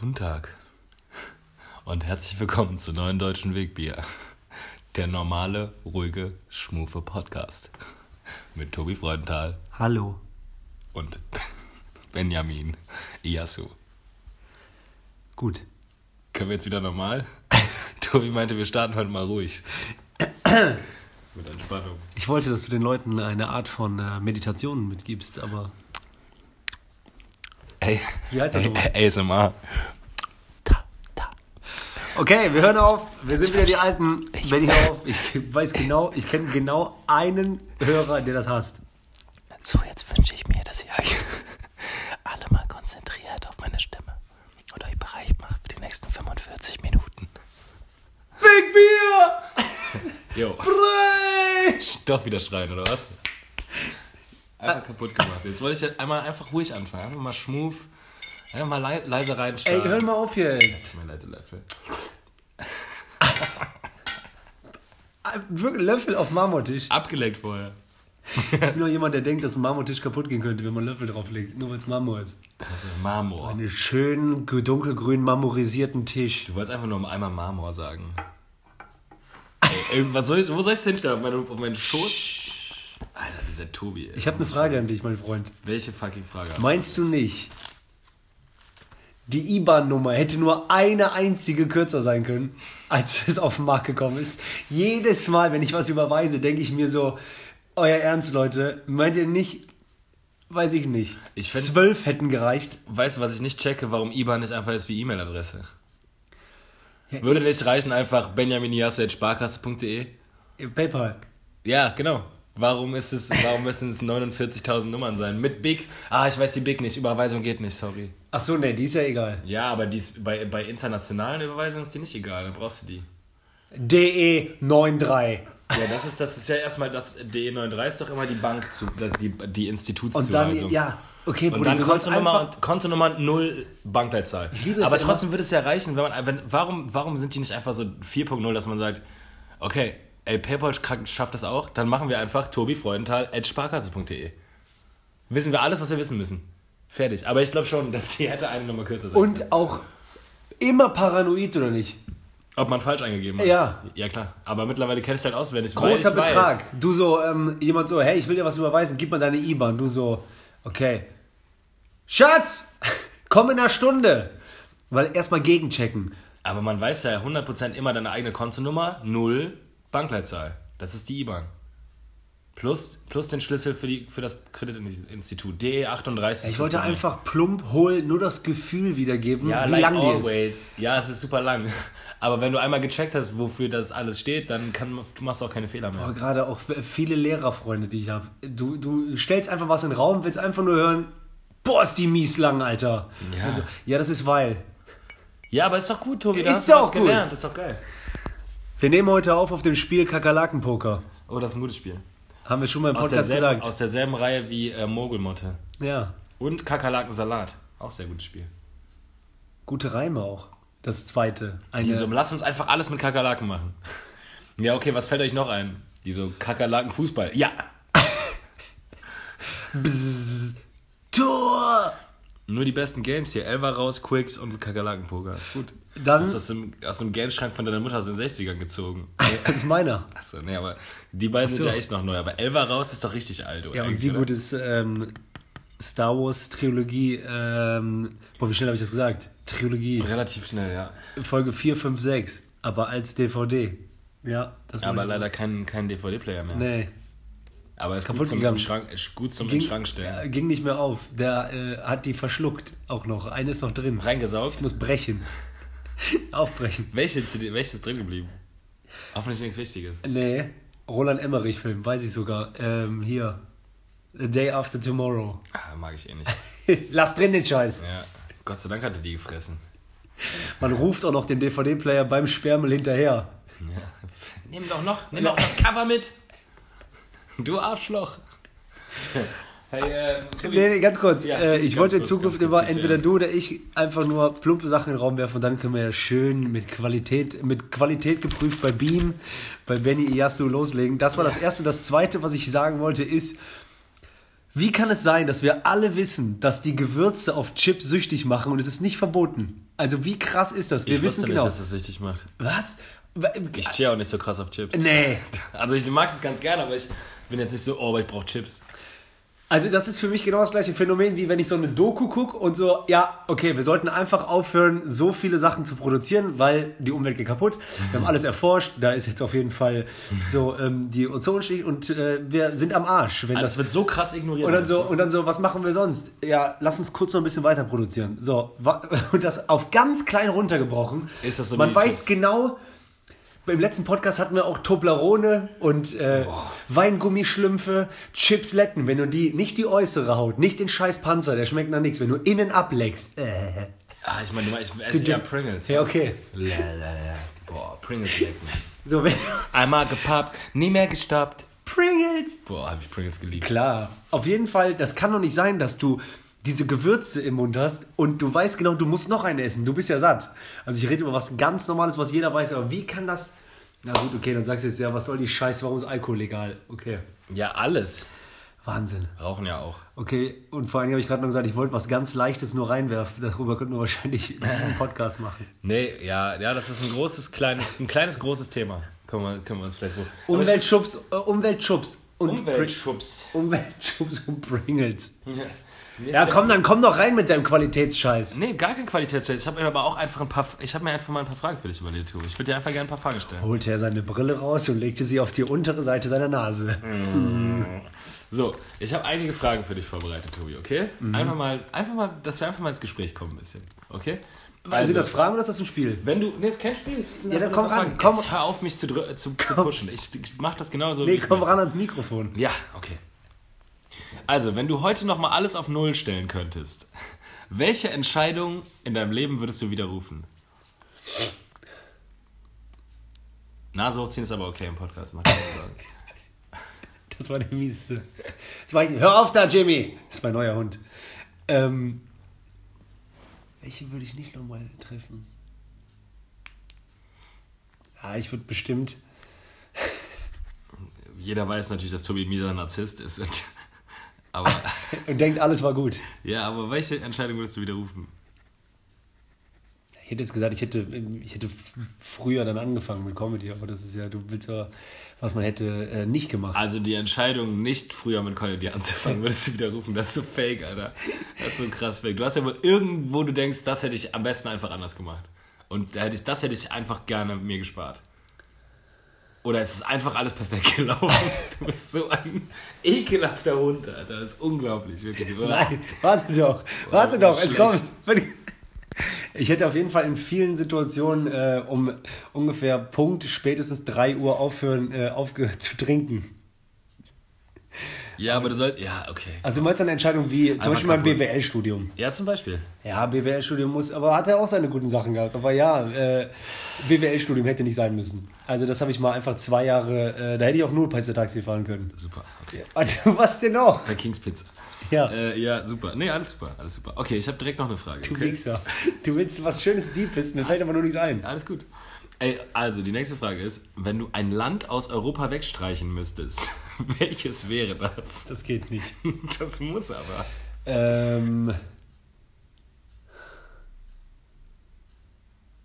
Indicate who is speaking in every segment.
Speaker 1: Guten Tag und herzlich willkommen zu Neuen Deutschen Wegbier. Der normale, ruhige, schmufe Podcast. Mit Tobi Freudenthal
Speaker 2: Hallo.
Speaker 1: und Benjamin Iasu.
Speaker 2: Gut.
Speaker 1: Können wir jetzt wieder normal? Tobi meinte, wir starten heute mal ruhig. Mit Entspannung.
Speaker 2: Ich wollte, dass du den Leuten eine Art von äh, Meditation mitgibst, aber
Speaker 1: Ey,
Speaker 2: Wie heißt das
Speaker 1: ey? ASMR.
Speaker 2: Okay, wir hören auf. Wir sind wieder die Alten.
Speaker 1: ich-
Speaker 2: Wenn ich auf, ich weiß genau, ich kenne genau einen Hörer, der das hasst.
Speaker 1: So, jetzt wünsche ich mir, dass ihr euch alle mal konzentriert auf meine Stimme und euch bereit macht für die nächsten 45 Minuten.
Speaker 2: Big Bier!
Speaker 1: Jo. Doch wieder schreien, oder was? Einfach kaputt gemacht. Jetzt wollte ich halt einmal einfach ruhig anfangen. Einfach mal schmooth. Einfach mal lei leise
Speaker 2: Ey,
Speaker 1: reinstarten.
Speaker 2: hör mal auf jetzt.
Speaker 1: Mein leid, Löffel.
Speaker 2: Ah, Wirklich Löffel auf Marmortisch.
Speaker 1: Abgeleckt vorher.
Speaker 2: Ich bin nur jemand, der denkt, dass ein Marmortisch kaputt gehen könnte, wenn man Löffel drauflegt. Nur weil es Marmor ist.
Speaker 1: Also Marmor.
Speaker 2: Einen schönen, dunkelgrün marmorisierten Tisch.
Speaker 1: Du wolltest einfach nur einmal Marmor sagen. Ey, ey, was soll ich, wo soll ich denn stellen? Auf, meine, auf meinen Schoß? Alter, dieser Tobi. Ey.
Speaker 2: Ich habe eine Frage an dich, mein Freund.
Speaker 1: Welche fucking Frage hast du?
Speaker 2: Meinst du nicht, die IBAN-Nummer hätte nur eine einzige kürzer sein können, als es auf den Markt gekommen ist? Jedes Mal, wenn ich was überweise, denke ich mir so, euer Ernst, Leute, meint ihr nicht, weiß ich nicht,
Speaker 1: Ich fänd-
Speaker 2: zwölf hätten gereicht?
Speaker 1: Weißt du, was ich nicht checke? Warum IBAN nicht einfach ist wie E-Mail-Adresse?
Speaker 2: Ja.
Speaker 1: Würde nicht reichen einfach benjaminiasu.sparkasse.de?
Speaker 2: PayPal.
Speaker 1: Ja, genau. Warum ist es, warum müssen es 49.000 Nummern sein? Mit Big? Ah, ich weiß die Big nicht. Überweisung geht nicht, sorry.
Speaker 2: Ach so, nee, die ist ja egal.
Speaker 1: Ja, aber die ist, bei, bei internationalen Überweisungen ist die nicht egal. Dann brauchst du die.
Speaker 2: DE93.
Speaker 1: Ja, das ist, das ist ja erstmal das DE93 ist doch immer die Bank zu, die, die
Speaker 2: Und dann,
Speaker 1: Institutszuweisung.
Speaker 2: ja, okay,
Speaker 1: Und
Speaker 2: Bruder,
Speaker 1: dann
Speaker 2: du sollst
Speaker 1: Kontonummer,
Speaker 2: einfach...
Speaker 1: und Kontonummer null Bankleitzahl.
Speaker 2: liebe es
Speaker 1: Aber trotzdem würde es ja reichen, wenn man, wenn, warum, warum sind die nicht einfach so 4.0, dass man sagt, okay, ey, PayPal sch- schafft das auch, dann machen wir einfach Tobi Freudenthal at sparkasse.de. Wissen wir alles, was wir wissen müssen. Fertig. Aber ich glaube schon, dass sie hätte eine Nummer kürzer sein können.
Speaker 2: Und auch immer paranoid, oder nicht?
Speaker 1: Ob man falsch eingegeben hat.
Speaker 2: Ja.
Speaker 1: Ja, klar. Aber mittlerweile kennst du halt auswendig.
Speaker 2: Großer
Speaker 1: ich weiß.
Speaker 2: Betrag. Du so, ähm, jemand so, hey, ich will dir was überweisen, gib mal deine IBAN. Du so, okay. Schatz, komm in einer Stunde. Weil erstmal gegenchecken.
Speaker 1: Aber man weiß ja 100% immer deine eigene Kontonummer, null Bankleitzahl. Das ist die IBAN. Plus, plus den Schlüssel für, die, für das Kreditinstitut. DE38. ist
Speaker 2: Ich wollte einfach plump hohl nur das Gefühl wiedergeben,
Speaker 1: Ja,
Speaker 2: wie
Speaker 1: like
Speaker 2: lang die ist.
Speaker 1: always. Ja, es ist super lang. Aber wenn du einmal gecheckt hast, wofür das alles steht, dann kann, du machst auch keine Fehler mehr.
Speaker 2: Aber gerade auch viele Lehrerfreunde, die ich habe. Du, du stellst einfach was in den Raum, willst einfach nur hören, boah, ist die mies lang, Alter.
Speaker 1: Ja.
Speaker 2: So, ja das ist weil.
Speaker 1: Ja, aber ist doch gut, Tobi. Da
Speaker 2: Ist
Speaker 1: hast du
Speaker 2: doch
Speaker 1: was
Speaker 2: gut.
Speaker 1: gelernt. Ist doch geil.
Speaker 2: Wir nehmen heute auf auf dem Spiel Kakerlakenpoker.
Speaker 1: Oh, das ist ein gutes Spiel.
Speaker 2: Haben wir schon mal im
Speaker 1: Aus
Speaker 2: Podcast
Speaker 1: derselben,
Speaker 2: gesagt.
Speaker 1: aus derselben Reihe wie äh, Mogelmotte.
Speaker 2: ja.
Speaker 1: Und Kakerlakensalat. Auch sehr gutes Spiel.
Speaker 2: Gute Reime auch. Das zweite. Eine,
Speaker 1: Die so, lass uns einfach alles mit Kakerlaken machen. Ja, okay, was fällt euch noch ein? Die so, Kakerlaken Fußball. Ja!
Speaker 2: Bzzz, Tor!
Speaker 1: Nur die besten Games hier. Elva raus, Quicks und Kakerlakenpoker. Ist gut.
Speaker 2: Dann-
Speaker 1: Hast du aus dem, aus dem Gameschrank von deiner Mutter aus den 60ern gezogen.
Speaker 2: Das ist meiner.
Speaker 1: Achso, nee, aber die beiden sind
Speaker 2: so.
Speaker 1: ja echt noch neu. Aber Elva raus ist doch richtig alt, oder?
Speaker 2: Ja, und wie
Speaker 1: oder?
Speaker 2: gut ist ähm, Star Wars Trilogie, ähm, boah, wie schnell habe ich das gesagt? Trilogie,
Speaker 1: Relativ schnell, ja.
Speaker 2: Folge 4, 5, 6, aber als DVD. Ja, das
Speaker 1: Aber leider kein, kein DVD-Player mehr.
Speaker 2: Nee,
Speaker 1: Aber ist gut
Speaker 2: Kaputt
Speaker 1: zum,
Speaker 2: gegangen.
Speaker 1: Schrank, ist gut zum in
Speaker 2: ging,
Speaker 1: Schrank stellen.
Speaker 2: äh, ging nicht mehr auf. Der äh, hat die verschluckt auch noch. Eine ist noch drin.
Speaker 1: Reingesaugt.
Speaker 2: Ich muss brechen. Aufbrechen.
Speaker 1: Welche CD, welches ist drin geblieben? Hoffentlich nichts Wichtiges.
Speaker 2: Nee, Roland Emmerich-Film, weiß ich sogar. Ähm, hier. The Day After Tomorrow.
Speaker 1: Ah, mag ich eh nicht.
Speaker 2: Lass drin den Scheiß.
Speaker 1: Ja. Gott sei Dank hat er die gefressen.
Speaker 2: Man ruft auch noch dem DVD-Player beim Sperrmüll hinterher.
Speaker 1: Ja. Nimm doch noch, nimm auch das Cover mit. Du Arschloch. Hey, äh.
Speaker 2: Nee, nee, ganz kurz.
Speaker 1: Ja,
Speaker 2: äh, ich
Speaker 1: ganz
Speaker 2: wollte in Zukunft immer entweder du oder ich einfach nur plumpe Sachen in den Raum werfen und dann können wir ja schön mit Qualität, mit Qualität geprüft bei Beam, bei Benny Iyasu loslegen. Das war das Erste. Das Zweite, was ich sagen wollte, ist, wie kann es sein, dass wir alle wissen, dass die Gewürze auf Chips süchtig machen und es ist nicht verboten? Also wie krass ist das? Wir
Speaker 1: Ich
Speaker 2: wissen genau.
Speaker 1: nicht, dass das süchtig macht.
Speaker 2: Was?
Speaker 1: Ich stehe auch nicht so krass auf Chips.
Speaker 2: Nee.
Speaker 1: Also ich mag das ganz gerne, aber ich bin jetzt nicht so, oh, aber ich brauche Chips.
Speaker 2: Also das ist für mich genau das gleiche Phänomen, wie wenn ich so eine Doku gucke und so, ja, okay, wir sollten einfach aufhören, so viele Sachen zu produzieren, weil die Umwelt geht kaputt. Wir haben alles erforscht, da ist jetzt auf jeden Fall so ähm, die Ozonschicht und äh, wir sind am Arsch. Wenn
Speaker 1: Das
Speaker 2: das
Speaker 1: wird so krass ignoriert.
Speaker 2: und dann so, und dann so, was machen wir sonst? Ja, lass uns kurz noch ein bisschen weiter produzieren. So, und das auf ganz klein runtergebrochen.
Speaker 1: Ist das so
Speaker 2: Man weiß genau, im letzten Podcast hatten wir auch Toblerone und äh, Weingummischlümpfe, Chipsletten. Wenn du die, nicht die äußere Haut, nicht den scheiß Panzer, der schmeckt nach nichts. Wenn du innen ableckst, äh,
Speaker 1: Ah, ich meine, ich esse ja Pringles.
Speaker 2: ja, okay.
Speaker 1: La, la, la. Boah, Pringles lecken.
Speaker 2: So, wenn,
Speaker 1: Einmal gepappt, nie mehr gestoppt.
Speaker 2: Pringles.
Speaker 1: Boah, habe ich Pringles geliebt.
Speaker 2: Klar. Auf jeden Fall, das kann doch nicht sein, dass du diese Gewürze im Mund hast und du weißt genau, du musst noch eine essen. Du bist ja satt. Also ich rede über was ganz Normales, was jeder weiß, aber wie kann das... Na gut, okay, dann sagst du jetzt, ja, was soll die Scheiße, warum ist Alkohol legal? Okay.
Speaker 1: Ja, alles.
Speaker 2: Wahnsinn.
Speaker 1: Rauchen ja auch.
Speaker 2: Okay, und vor allem habe ich gerade noch gesagt, ich wollte was ganz Leichtes nur reinwerfen. Darüber könnten wir wahrscheinlich einen Podcast machen.
Speaker 1: Nee, ja, ja, das ist ein großes, kleines, ein kleines, großes Thema. Können wir, können wir uns vielleicht so.
Speaker 2: Umweltschubs, äh, Umweltschubs. Und
Speaker 1: Umweltschubs.
Speaker 2: Umweltschubs und Pringles.
Speaker 1: Ist
Speaker 2: Ja, komm, dann komm doch rein mit deinem Qualitätsscheiß.
Speaker 1: Nee, gar kein Qualitätstest. Ich habe mir aber auch einfach ein paar. Ich habe mir einfach mal ein paar Fragen für dich überlegt, Tobi. Ich würde dir einfach gerne ein paar Fragen stellen.
Speaker 2: Holte er seine Brille raus und legte sie auf die untere Seite seiner Nase.
Speaker 1: So, ich habe einige Fragen für dich vorbereitet, Tobi, okay? Einfach mal, einfach mal, dass wir einfach mal ins Gespräch kommen ein bisschen, okay?
Speaker 2: Also, sind das Fragen oder ist das ein Spiel?
Speaker 1: wenn du, nee, ist kein Spiel.
Speaker 2: Ja, dann komm ran, komm.
Speaker 1: Jetzt hör auf, mich zu, zu, zu pushen. Ich, mach das genauso. wie
Speaker 2: Nee, komm ran ans Mikrofon.
Speaker 1: Ja, okay. Also, wenn du heute nochmal alles auf Null stellen könntest, welche Entscheidung in deinem Leben würdest du widerrufen? Nase hochziehen ist aber okay im Podcast. Mach keine Sorgen.
Speaker 2: Das war der mieseste. Das war ich, hör auf da, Jimmy! Das ist mein neuer Hund. Ähm, welche würde ich nicht nochmal treffen? Ja, ich würde bestimmt.
Speaker 1: Jeder weiß natürlich, dass Tobi ein mieser Narzisst ist. Und, aber,
Speaker 2: Und denkt, alles war gut.
Speaker 1: ja, aber welche Entscheidung würdest du widerrufen?
Speaker 2: Ich hätte jetzt gesagt, ich hätte, ich hätte früher dann angefangen mit Comedy, aber das ist ja, du willst ja, was man hätte äh, nicht gemacht.
Speaker 1: Also die Entscheidung, nicht früher mit Comedy anzufangen, würdest du widerrufen. Das ist so fake, Alter. Das ist so krass fake. Du hast ja wohl irgendwo, du denkst, das hätte ich am besten einfach anders gemacht. Und da hätte ich, das hätte ich einfach gerne mir gespart. Oder es ist einfach alles perfekt gelaufen. Du bist so ein ekelhafter Hund, Alter. Das ist unglaublich, wirklich.
Speaker 2: Nein, warte doch, warte
Speaker 1: Oh,
Speaker 2: doch, es kommt. Ich hätte auf jeden Fall in vielen Situationen äh, um ungefähr Punkt spätestens 3 Uhr aufhören, äh, aufgehört zu trinken.
Speaker 1: Ja, aber du sollst. Ja, okay.
Speaker 2: Also du meinst eine Entscheidung wie zum
Speaker 1: Einfach
Speaker 2: Beispiel mein. BWL-Studium.
Speaker 1: Ja, zum Beispiel.
Speaker 2: Ja, BWL-Studium muss, aber hat er auch seine guten Sachen gehabt. Aber ja, äh, BWL-Studium hätte nicht sein müssen. Also das habe ich mal einfach zwei Jahre, äh, da hätte ich auch nur Taxi fahren können.
Speaker 1: Super. Okay.
Speaker 2: Also, was denn noch?
Speaker 1: Bei Kings Pizza.
Speaker 2: Ja.
Speaker 1: Äh, ja, super. Nee, alles super. Alles super. Okay, ich habe direkt noch eine Frage.
Speaker 2: Du
Speaker 1: Okay?
Speaker 2: Wichser. Du willst was Schönes Deepes, mir fällt aber nur nichts ein.
Speaker 1: Alles gut. Ey, also die nächste Frage ist, wenn du ein Land aus Europa wegstreichen müsstest, welches wäre das?
Speaker 2: Das geht nicht.
Speaker 1: Das muss aber.
Speaker 2: Ähm,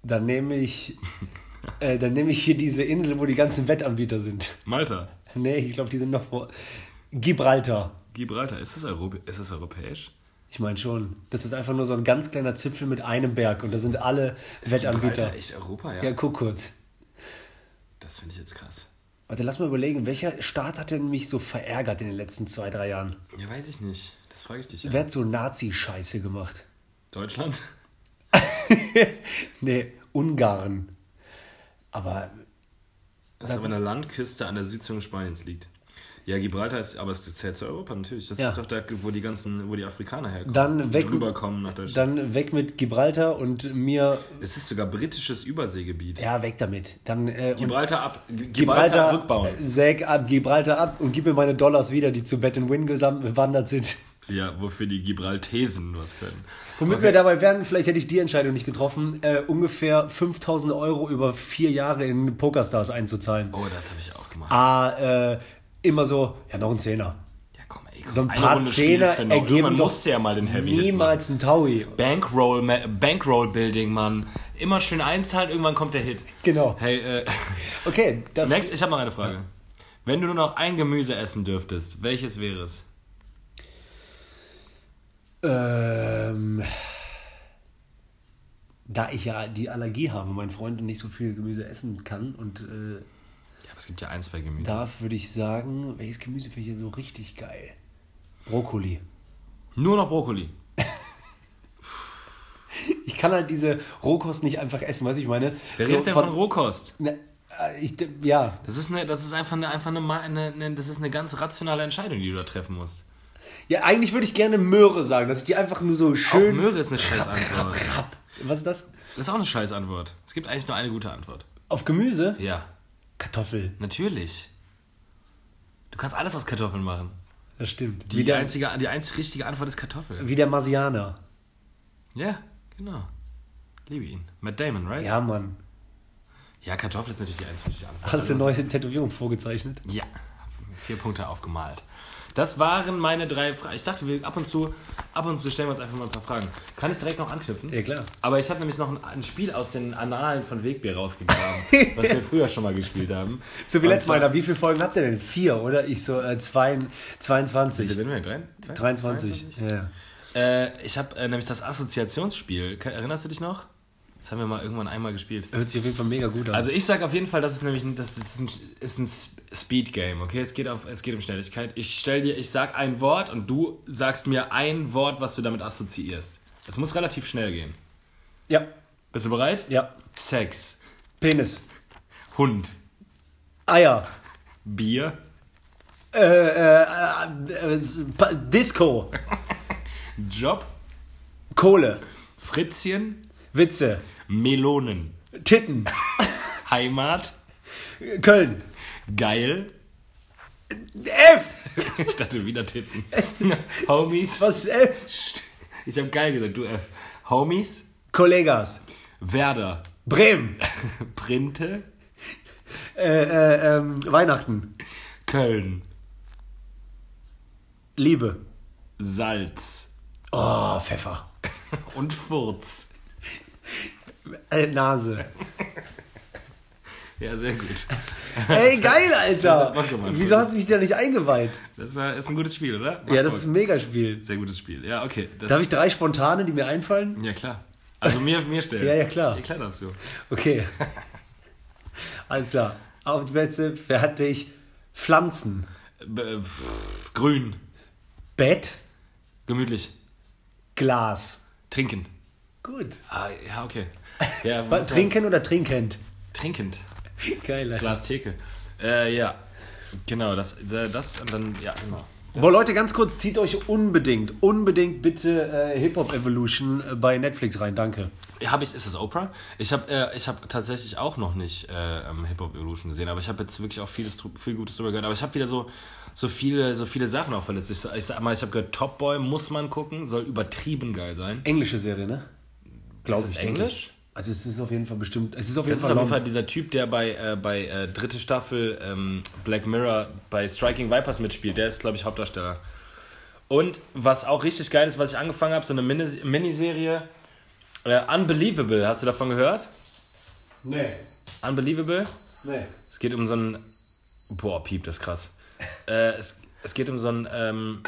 Speaker 2: dann nehme ich, äh, dann nehme ich hier diese Insel, wo die ganzen Wettanbieter sind.
Speaker 1: Malta.
Speaker 2: Nee, ich glaube, die sind noch wo. Gibraltar.
Speaker 1: Gibraltar. Ist es, Europ ist europäisch?
Speaker 2: Ich meine schon. Das ist einfach nur so ein ganz kleiner Zipfel mit einem Berg und da sind alle Wettanbieter.
Speaker 1: Gibraltar echt Europa, ja?
Speaker 2: Ja, guck kurz.
Speaker 1: Das finde ich jetzt krass.
Speaker 2: Warte, lass mal überlegen, welcher Staat hat denn mich so verärgert in den letzten zwei, drei Jahren?
Speaker 1: Ja, weiß ich nicht. Das frage ich dich ja.
Speaker 2: Wer hat so Nazi-Scheiße gemacht?
Speaker 1: Deutschland?
Speaker 2: Nee, Ungarn. Aber
Speaker 1: Das ist aber eine Landküste an der Südzunge Spaniens liegt. Ja, Gibraltar ist, aber es zählt zu Europa natürlich. Das
Speaker 2: Ja.
Speaker 1: ist doch da, wo die ganzen, wo die Afrikaner herkommen.
Speaker 2: Dann weg-
Speaker 1: rüberkommen nach Deutschland.
Speaker 2: dann weg mit Gibraltar und mir.
Speaker 1: es ist sogar britisches Überseegebiet.
Speaker 2: Ja, weg damit. Dann äh,
Speaker 1: Gibraltar ab. Gibraltar,
Speaker 2: Gibraltar
Speaker 1: rückbauen.
Speaker 2: Säg ab, Gibraltar ab und gib mir meine Dollars wieder, die zu Bet Win gewandert sind.
Speaker 1: Ja, wofür die Gibraltesen was können.
Speaker 2: Womit wir dabei wären, vielleicht hätte ich die Entscheidung nicht getroffen, äh, ungefähr 5000 Euro über vier Jahre in Pokerstars einzuzahlen.
Speaker 1: Oh, das habe ich auch gemacht.
Speaker 2: Ah, äh, immer so, ja, noch ein Zehner.
Speaker 1: Ja, komm, ey,
Speaker 2: So ein paar
Speaker 1: Runde
Speaker 2: Zehner ergeben
Speaker 1: Irgendwann
Speaker 2: doch
Speaker 1: musst du ja mal den Heavy
Speaker 2: niemals ein Taui.
Speaker 1: Bankroll, Bankroll Building, Mann. Immer schön einzahlen, irgendwann kommt der Hit.
Speaker 2: Genau.
Speaker 1: Hey, äh,
Speaker 2: Okay, das
Speaker 1: next, ich habe noch eine Frage. Wenn du nur noch ein Gemüse essen dürftest, welches wäre es?
Speaker 2: Ähm, da ich ja die Allergie habe, mein Freund nicht so viel Gemüse essen kann und äh,
Speaker 1: es gibt ja ein, zwei Gemüse.
Speaker 2: darf, würde ich sagen, welches Gemüse finde ich hier so richtig geil? Brokkoli.
Speaker 1: Nur noch Brokkoli.
Speaker 2: Ich kann halt diese Rohkost nicht einfach essen, weißt du, ich meine?
Speaker 1: Wer
Speaker 2: so
Speaker 1: redet denn von Rohkost?
Speaker 2: Ne, äh, ich, ja,
Speaker 1: Das ist, eine, das ist einfach, eine, einfach eine, eine, eine, das ist eine ganz rationale Entscheidung, die du da treffen musst.
Speaker 2: ja, eigentlich würde ich gerne Möhre sagen, dass ich die einfach nur so
Speaker 1: Auch
Speaker 2: schön.
Speaker 1: Möhre ist eine scheiß Antwort.
Speaker 2: Was ist das?
Speaker 1: Das ist auch eine scheiß Antwort. Es gibt eigentlich nur eine gute Antwort.
Speaker 2: Auf Gemüse?
Speaker 1: Ja,
Speaker 2: Kartoffel.
Speaker 1: natürlich. Du kannst alles aus Kartoffeln machen.
Speaker 2: Das stimmt.
Speaker 1: Die,
Speaker 2: der,
Speaker 1: einzige, die einzig richtige Antwort ist Kartoffel.
Speaker 2: wie der Marsianer.
Speaker 1: Ja, genau. Liebe ihn. Matt Damon, right?
Speaker 2: Ja, Mann.
Speaker 1: Ja, Kartoffel ist natürlich die einzig richtige Antwort.
Speaker 2: Hast du eine
Speaker 1: Also
Speaker 2: neue Tätowierung vorgezeichnet?
Speaker 1: Ja, vier Punkte aufgemalt. Das waren meine drei Fragen. Ich dachte, wir ab und zu, ab und zu stellen wir uns einfach mal ein paar Fragen. Kann ich direkt noch anknüpfen?
Speaker 2: Ja, klar.
Speaker 1: Aber ich habe nämlich noch ein, ein Spiel aus den Annalen von Wegbier rausgegraben, was wir früher schon mal gespielt haben.
Speaker 2: So wie letztes Mal, Alter. Wie viele Folgen habt ihr denn? Vier, oder? Ich so äh, zwei,
Speaker 1: Wie
Speaker 2: 22.
Speaker 1: sind wir? Drei, zwei,
Speaker 2: 23. Ja.
Speaker 1: Äh, ich habe äh, nämlich das Assoziationsspiel. Erinnerst du dich noch? Das haben wir mal irgendwann einmal gespielt.
Speaker 2: Hört sich auf jeden Fall mega gut an.
Speaker 1: Also ich sage auf jeden Fall, das ist nämlich ein, das ist ein, ist ein Speed Game, okay? Es geht auf es geht um Schnelligkeit. Ich stell dir, ich sag ein Wort und du sagst mir ein Wort, was du damit assoziierst. Es muss relativ schnell gehen.
Speaker 2: ja,
Speaker 1: Bist du bereit?
Speaker 2: ja.
Speaker 1: Sex,
Speaker 2: Penis.
Speaker 1: Hund,
Speaker 2: Eier.
Speaker 1: Bier,
Speaker 2: Äh, äh, äh, äh, Disco.
Speaker 1: Job,
Speaker 2: Kohle.
Speaker 1: Fritzchen,
Speaker 2: Witze.
Speaker 1: Melonen,
Speaker 2: Titten.
Speaker 1: Heimat,
Speaker 2: Köln.
Speaker 1: geil.
Speaker 2: F.
Speaker 1: Ich dachte wieder Titten. Homies.
Speaker 2: Was ist F?
Speaker 1: Ich habe geil gesagt, du F. Homies,
Speaker 2: Kollegas.
Speaker 1: Werder,
Speaker 2: Bremen.
Speaker 1: Printe,
Speaker 2: Äh, äh, ähm, Weihnachten.
Speaker 1: Köln,
Speaker 2: Liebe.
Speaker 1: Salz
Speaker 2: Oh, Pfeffer.
Speaker 1: und Furz.
Speaker 2: Äh, Nase.
Speaker 1: Ja, sehr gut.
Speaker 2: Ey, geil, Alter.
Speaker 1: gemacht.
Speaker 2: Wieso hast du mich da nicht eingeweiht?
Speaker 1: Das war, ist ein gutes Spiel, oder?
Speaker 2: Ja, das
Speaker 1: Bock.
Speaker 2: ist ein Megaspiel.
Speaker 1: sehr gutes Spiel. Ja, okay. Das,
Speaker 2: Darf ich drei spontane, die mir einfallen?
Speaker 1: Ja, klar. Also mir, mir stellen.
Speaker 2: Ja, ja, klar.
Speaker 1: Ja, klar darfst du.
Speaker 2: Okay. Alles klar. Auf die Plätze, fertig. Pflanzen.
Speaker 1: B grün,
Speaker 2: Bett.
Speaker 1: gemütlich,
Speaker 2: Glas.
Speaker 1: trinken.
Speaker 2: Gut.
Speaker 1: Ah, ja, okay. Ja,
Speaker 2: Was, trinken oder trinkend?
Speaker 1: Trinkend.
Speaker 2: Geil, Alter.
Speaker 1: Glas Theke. Äh, ja. Genau, das, das und dann, ja, genau.
Speaker 2: Boah, Leute, ganz kurz, zieht euch unbedingt, unbedingt bitte äh, Hip-Hop Evolution äh, bei Netflix rein, danke.
Speaker 1: Habe ich, ist das Oprah? Ich habe äh, ich hab tatsächlich auch noch nicht äh, ähm, Hip Hop Evolution gesehen, aber ich habe jetzt wirklich auch vieles, viel Gutes drüber gehört. Aber ich habe wieder so, so, viele, so viele Sachen auch verletzt. Ich, ich sag mal, ich habe gehört, Top Boy muss man gucken, soll übertrieben geil sein.
Speaker 2: Englische Serie, ne? Glaube
Speaker 1: Ist es
Speaker 2: ich.
Speaker 1: Englisch?
Speaker 2: Also es ist auf jeden Fall bestimmt, es ist auf jeden
Speaker 1: Das ist
Speaker 2: Fall
Speaker 1: auf jeden. Fall dieser Typ, der bei, äh, bei äh, dritte Staffel ähm, Black Mirror bei Striking Vipers mitspielt. Der ist, glaube ich, Hauptdarsteller. Und was auch richtig geil ist, was ich angefangen habe, so eine Minis- Miniserie. Äh, Unbelievable, hast du davon gehört?
Speaker 2: Nee,
Speaker 1: Unbelievable?
Speaker 2: nee.
Speaker 1: Es geht um so einen. Boah, Piep, das ist krass. äh, es, es geht um so einen. Ähm,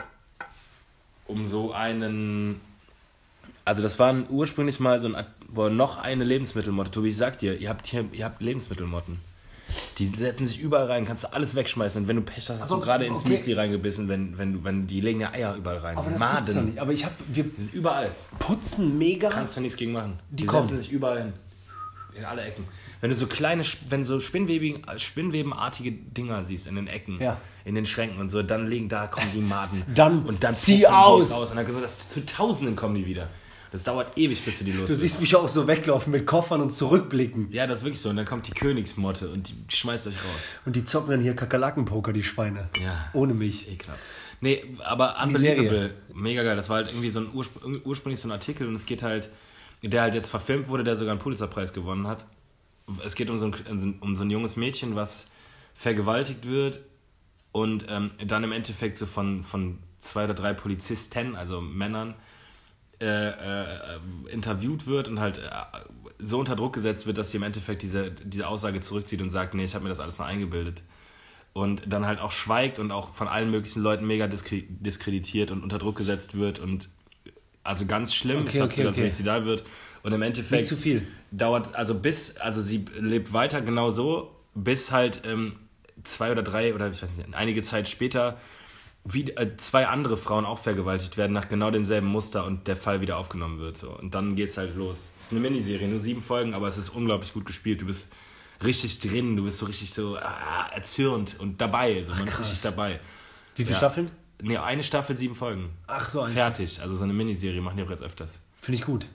Speaker 1: um so einen. Also, das war ursprünglich mal so ein. Boah, noch eine Lebensmittelmotte. Tobi, ich sag dir, ihr habt hier ihr habt Lebensmittelmotten. Die setzen sich überall rein, kannst du alles wegschmeißen. Und wenn du Pech hast, hast
Speaker 2: so,
Speaker 1: du gerade ins
Speaker 2: okay.
Speaker 1: Müsli reingebissen, wenn, wenn, du, wenn die legen ja Eier überall rein.
Speaker 2: Aber das gibt's doch
Speaker 1: Maden.
Speaker 2: nicht. Aber ich habe, wir
Speaker 1: Die überall.
Speaker 2: putzen mega.
Speaker 1: Kannst du nichts gegen machen. Die,
Speaker 2: kommen.
Speaker 1: setzen sich überall hin. In alle Ecken. Wenn du so kleine, wenn du so Spinnweben, Spinnwebenartige Dinger siehst in den Ecken,
Speaker 2: Ja.
Speaker 1: in den Schränken und so, dann liegen, da kommen die Maden.
Speaker 2: Dann
Speaker 1: und dann
Speaker 2: zieh
Speaker 1: die
Speaker 2: aus.
Speaker 1: raus. Und dann das, zu Tausenden kommen die wieder. Das dauert ewig, bis du die los
Speaker 2: Du siehst mich auch so weglaufen mit Koffern und zurückblicken.
Speaker 1: Ja, das ist wirklich so. Und dann kommt die Königsmotte und die schmeißt euch raus.
Speaker 2: Und die zocken dann hier Kakerlakenpoker, die Schweine.
Speaker 1: Ja.
Speaker 2: Ohne mich.
Speaker 1: Ekelhaft. Nee, aber. Unbelievable, mega geil. Das war halt irgendwie so ein urspr ursprünglich so ein Artikel und es geht halt, der halt jetzt verfilmt wurde, der sogar einen Pulitzerpreis gewonnen hat. Es geht um so ein, um so ein junges Mädchen, was vergewaltigt wird und ähm, dann im Endeffekt so von, von zwei oder drei Polizisten, also Männern, äh, äh, interviewt wird und halt äh, so unter Druck gesetzt wird, dass sie im Endeffekt diese, diese Aussage zurückzieht und sagt, nee, ich habe mir das alles nur eingebildet. Und dann halt auch schweigt und auch von allen möglichen Leuten mega diskreditiert und unter Druck gesetzt wird und also ganz schlimm, okay, ich glaube okay, sogar okay. suizidal wird. Und im Endeffekt
Speaker 2: Nicht zu viel.
Speaker 1: dauert, also bis, also sie lebt weiter genau so, bis halt ähm, zwei oder drei oder ich weiß nicht, einige Zeit später wie, äh, zwei andere Frauen auch vergewaltigt werden nach genau demselben Muster und der Fall wieder aufgenommen wird. So. Und dann geht's halt los. Es ist eine Miniserie, nur sieben Folgen, aber es ist unglaublich gut gespielt. Du bist richtig drin, du bist so richtig so ah, erzürnt und dabei. So. Man Ach, ist richtig dabei.
Speaker 2: Wie viele ja. Staffeln?
Speaker 1: Ne, eine Staffel, sieben Folgen.
Speaker 2: Ach so.
Speaker 1: Fertig. Also so eine Miniserie machen die auch jetzt öfters.
Speaker 2: Finde ich gut.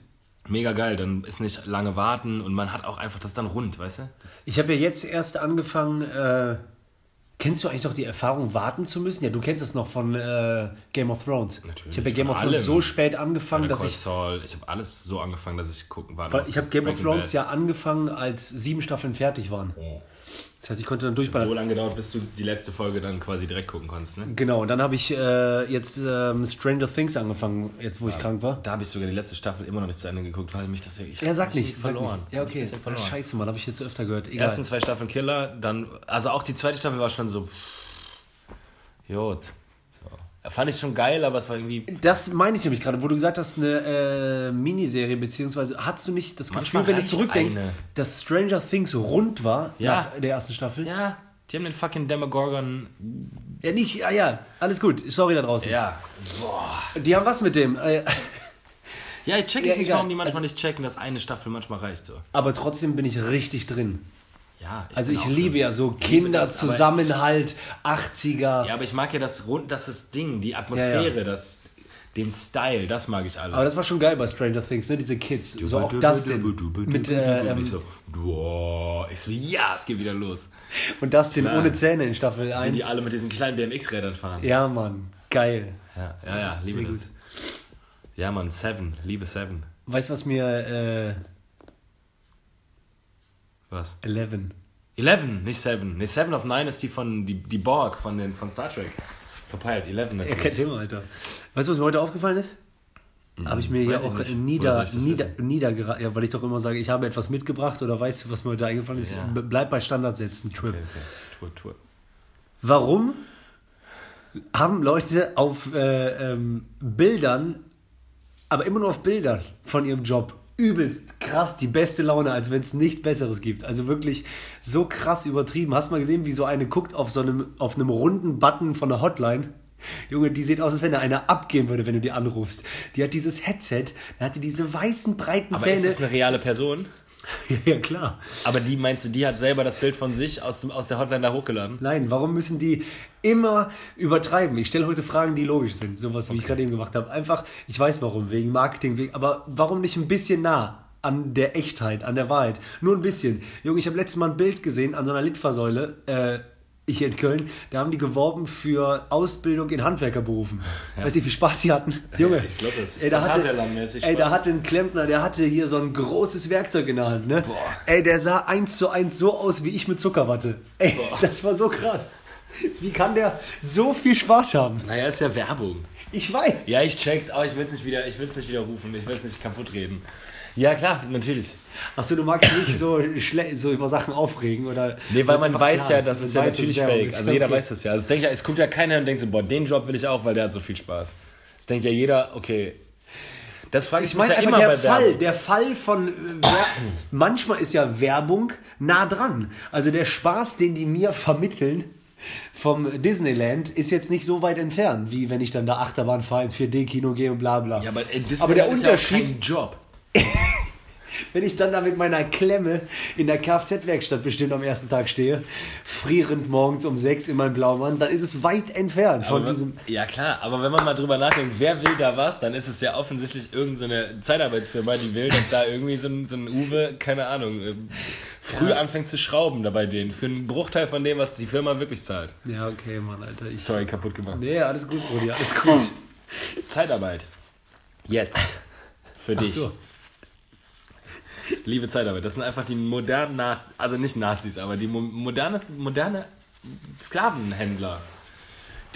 Speaker 1: Mega geil, dann ist nicht lange warten und man hat auch einfach das dann rund, weißt du? Das
Speaker 2: ich habe ja jetzt erst angefangen, äh, Kennst du eigentlich noch die Erfahrung, warten zu müssen? Ja, du kennst es noch von äh, Game of Thrones.
Speaker 1: Natürlich.
Speaker 2: Ich habe ja Game of Thrones so spät angefangen, dass ich.
Speaker 1: Saul, ich habe alles so angefangen, dass ich gucken
Speaker 2: war. Ich habe Game of Thrones ja angefangen, als sieben Staffeln fertig waren. Oh. Das heißt, ich konnte dann durchballern.
Speaker 1: so lange gedauert, bis du die letzte Folge dann quasi direkt gucken konntest, ne?
Speaker 2: Genau, und dann habe ich äh, jetzt ähm, Stranger Things angefangen, jetzt wo ja, ich krank war.
Speaker 1: Da habe ich sogar die letzte Staffel immer noch nicht zu Ende geguckt, weil mich das wirklich.
Speaker 2: Ja, sag nicht.
Speaker 1: Verloren.
Speaker 2: Sag nicht. Ja, okay. Verloren. Scheiße, Mann, habe ich jetzt öfter gehört.
Speaker 1: Egal. Ersten zwei Staffeln Killer, dann. Also auch die zweite Staffel war schon so. Jod. Fand ich schon geil, aber es war irgendwie.
Speaker 2: Das meine ich nämlich gerade, wo du gesagt hast, eine äh, Miniserie, beziehungsweise hast du nicht das Gefühl, wenn du zurückdenkst, eine. dass Stranger Things rund war
Speaker 1: ja.
Speaker 2: nach der ersten Staffel?
Speaker 1: Ja, die haben den fucking Demogorgon.
Speaker 2: Ja, nicht, ja, ja, alles gut, sorry da draußen.
Speaker 1: Ja, boah.
Speaker 2: Die haben was mit dem. Äh,
Speaker 1: ja, ich check es ja, nicht, warum die manchmal also, nicht checken, dass eine Staffel manchmal reicht so.
Speaker 2: Aber trotzdem bin ich richtig drin.
Speaker 1: Ja,
Speaker 2: ich also ich liebe ja so Kinderzusammenhalt, 80er.
Speaker 1: Ja, aber ich mag ja das rund, das ist Ding, die Atmosphäre, ja, ja. das den Style, das mag ich alles.
Speaker 2: Aber das war schon geil bei Stranger Things, ne? Diese Kids, so auch Dustin mit äh,
Speaker 1: ich so, boah, ich so, ja, es geht wieder los.
Speaker 2: Und Dustin Klar. ohne Zähne in Staffel 1.
Speaker 1: Wie die alle mit diesen kleinen BMX-Rädern fahren.
Speaker 2: Ja, Mann, geil.
Speaker 1: Ja, ja, ja liebe das. Gut. Ja, Mann, Seven, liebe Seven.
Speaker 2: Weißt du, was mir äh,
Speaker 1: was?
Speaker 2: Eleven.
Speaker 1: Eleven, nicht Seven. Nee, Seven of Nine ist die von die, die Borg von, den, von Star Trek. Verpeilt, Eleven natürlich.
Speaker 2: Ja, kein Thema, Alter. Weißt du, was mir heute aufgefallen ist? Mhm. Habe ich mir hier auch nieder, nieder, niedergeraten, ja, weil ich doch immer sage, ich habe etwas mitgebracht oder weißt du, was mir heute eingefallen ist? Ja. Bleib bei Standardsätzen, Trip. Okay, okay. Tour, Tour. Warum haben Leute auf äh, ähm, Bildern, aber immer nur auf Bildern von ihrem Job, übelst krass die beste Laune, als wenn es nichts Besseres gibt. Also wirklich so krass übertrieben. Hast du mal gesehen, wie so eine guckt auf so einem, auf einem runden Button von der Hotline? Junge, die sieht aus, als wenn da einer abgehen würde, wenn du die anrufst. Die hat dieses Headset, da hat die diese weißen, breiten
Speaker 1: Aber
Speaker 2: Zähne.
Speaker 1: ist das eine reale Person?
Speaker 2: ja, klar.
Speaker 1: Aber die meinst du, die hat selber das Bild von sich aus, aus der Hotline da hochgeladen?
Speaker 2: Nein, warum müssen die immer übertreiben? Ich stelle heute Fragen, die logisch sind, sowas wie okay. ich gerade eben gemacht habe. Einfach, ich weiß warum, wegen Marketing, wegen, aber warum nicht ein bisschen nah? an der Echtheit, an der Wahrheit. Nur ein bisschen. Junge, ich habe letztes Mal ein Bild gesehen an so einer Litfaßsäule. Äh, ich in Köln, da haben die geworben für Ausbildung in Handwerkerberufen. Ja. Weißt du, wie viel Spaß sie hatten? Junge.
Speaker 1: Ich glaube, das
Speaker 2: ey, da hatte, ey, da hatte ein Klempner, der hatte hier so ein großes Werkzeug in der Hand, ne? Boah. Ey, der sah eins zu eins so aus wie ich mit Zuckerwatte. Ey, Boah. das war so krass. Wie kann der so viel Spaß haben?
Speaker 1: Naja, ist ja Werbung.
Speaker 2: Ich weiß.
Speaker 1: Ja, ich check's, aber ich will es nicht wieder, ich will's nicht wieder rufen, ich will es nicht kaputt reden. Ja, klar, natürlich.
Speaker 2: Achso, du magst nicht so, so über Sachen aufregen oder.
Speaker 1: Nee, weil man weiß ja, das ist ja natürlich fake. Ist also jeder okay. weiß das ja. Also es, denkt ja, es guckt ja keiner und denkt so, boah, den Job will ich auch, weil der hat so viel Spaß. Es denkt ja jeder, okay. Das frage ich, ich meine ja immer
Speaker 2: der
Speaker 1: bei
Speaker 2: Fall, Werbung. Der Fall von manchmal ist ja Werbung nah dran. Also der Spaß, den die mir vermitteln, vom Disneyland ist jetzt nicht so weit entfernt, wie wenn ich dann da Achterbahn fahre, ins 4D-Kino gehe und bla bla.
Speaker 1: Ja, aber, äh,
Speaker 2: aber der Unterschied. Ja
Speaker 1: Job.
Speaker 2: Wenn ich dann da mit meiner Klemme in der Kfz-Werkstatt bestimmt am ersten Tag stehe, frierend morgens um sechs in meinem Blaumann, dann ist es weit entfernt von
Speaker 1: aber,
Speaker 2: diesem.
Speaker 1: Ja, klar, aber wenn man mal drüber nachdenkt, wer will da was, dann ist es ja offensichtlich irgendeine so Zeitarbeitsfirma, die will, dass da irgendwie so ein, so ein Uwe, keine Ahnung, äh, früh ja. anfängt zu schrauben da bei denen, für einen Bruchteil von dem, was die Firma wirklich zahlt.
Speaker 2: Ja, okay, Mann, Alter. Ich,
Speaker 1: Sorry, kaputt gemacht.
Speaker 2: Nee, alles gut, Brudi, alles gut.
Speaker 1: Zeitarbeit. Jetzt. Für dich. Ach so. Liebe Zeitarbeit. Das sind einfach die modernen, also nicht Nazis, aber die moderne, moderne Sklavenhändler.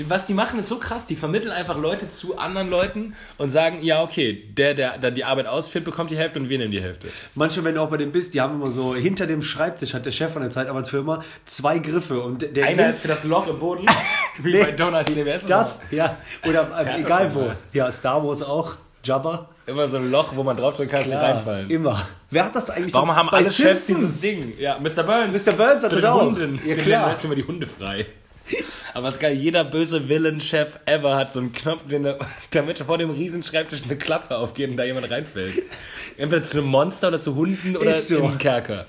Speaker 1: Was die machen, ist so krass. Die vermitteln einfach Leute zu anderen Leuten und sagen, ja, okay, der, der, der die Arbeit ausführt, bekommt die Hälfte und wir nehmen die Hälfte.
Speaker 2: Manchmal, wenn du auch bei dem bist, die haben immer so, hinter dem Schreibtisch hat der Chef von der Zeitarbeitsfirma zwei Griffe und der
Speaker 1: Einer
Speaker 2: nimmt
Speaker 1: ist für das Loch im Boden, wie
Speaker 2: Nee.
Speaker 1: bei Donald ist
Speaker 2: das, ja, oder äh, egal wo. Ja, Star Wars auch, Jabba.
Speaker 1: Immer so ein Loch, wo man draufdrücken kann, dass sie reinfallen.
Speaker 2: Immer. Wer hat das eigentlich
Speaker 1: Warum haben alle Chefs dieses Ding? Ja, Mr. Burns.
Speaker 2: Mr. Burns hat das
Speaker 1: den
Speaker 2: auch.
Speaker 1: Hunden.
Speaker 2: Ja,
Speaker 1: Den
Speaker 2: klar.
Speaker 1: lässt immer die Hunde frei. Aber was geil, jeder böse Villain-Chef ever hat so einen Knopf, den er, damit vor dem riesen Schreibtisch eine Klappe aufgeht und da jemand reinfällt. Entweder zu einem Monster oder zu Hunden oder
Speaker 2: Ist so.
Speaker 1: in den Kerker.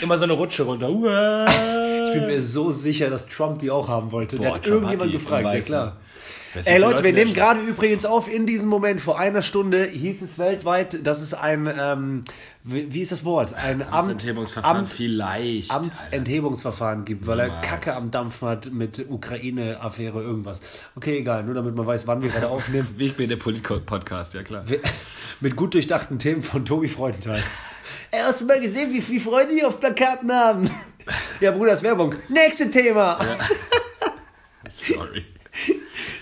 Speaker 1: Immer so eine Rutsche runter.
Speaker 2: Ich bin mir so sicher, dass Trump die auch haben wollte.
Speaker 1: Boah,
Speaker 2: der hat
Speaker 1: Trump
Speaker 2: irgendjemand
Speaker 1: hat
Speaker 2: gefragt, ja klar. Ey Leute, wir nehmen gerade übrigens auf, in diesem Moment, vor einer Stunde hieß es weltweit, dass es ein, ähm, wie, wie ist das Wort? Ein Amt,
Speaker 1: Amtsenthebungsverfahren
Speaker 2: Amt,
Speaker 1: vielleicht.
Speaker 2: Amtsenthebungsverfahren gibt, weil er
Speaker 1: Niemals.
Speaker 2: Kacke am Dampfen hat mit Ukraine-Affäre, irgendwas. Okay, egal, nur damit man weiß, wann wir gerade aufnehmen.
Speaker 1: Ich bin der Polit-Podcast, ja klar.
Speaker 2: mit gut durchdachten Themen von Tobi Freudenthal. Ey, hast du mal gesehen, wie viele Freunde die auf Plakaten haben? Ja, Bruder, das ist Werbung. Nächstes Thema.
Speaker 1: Sorry.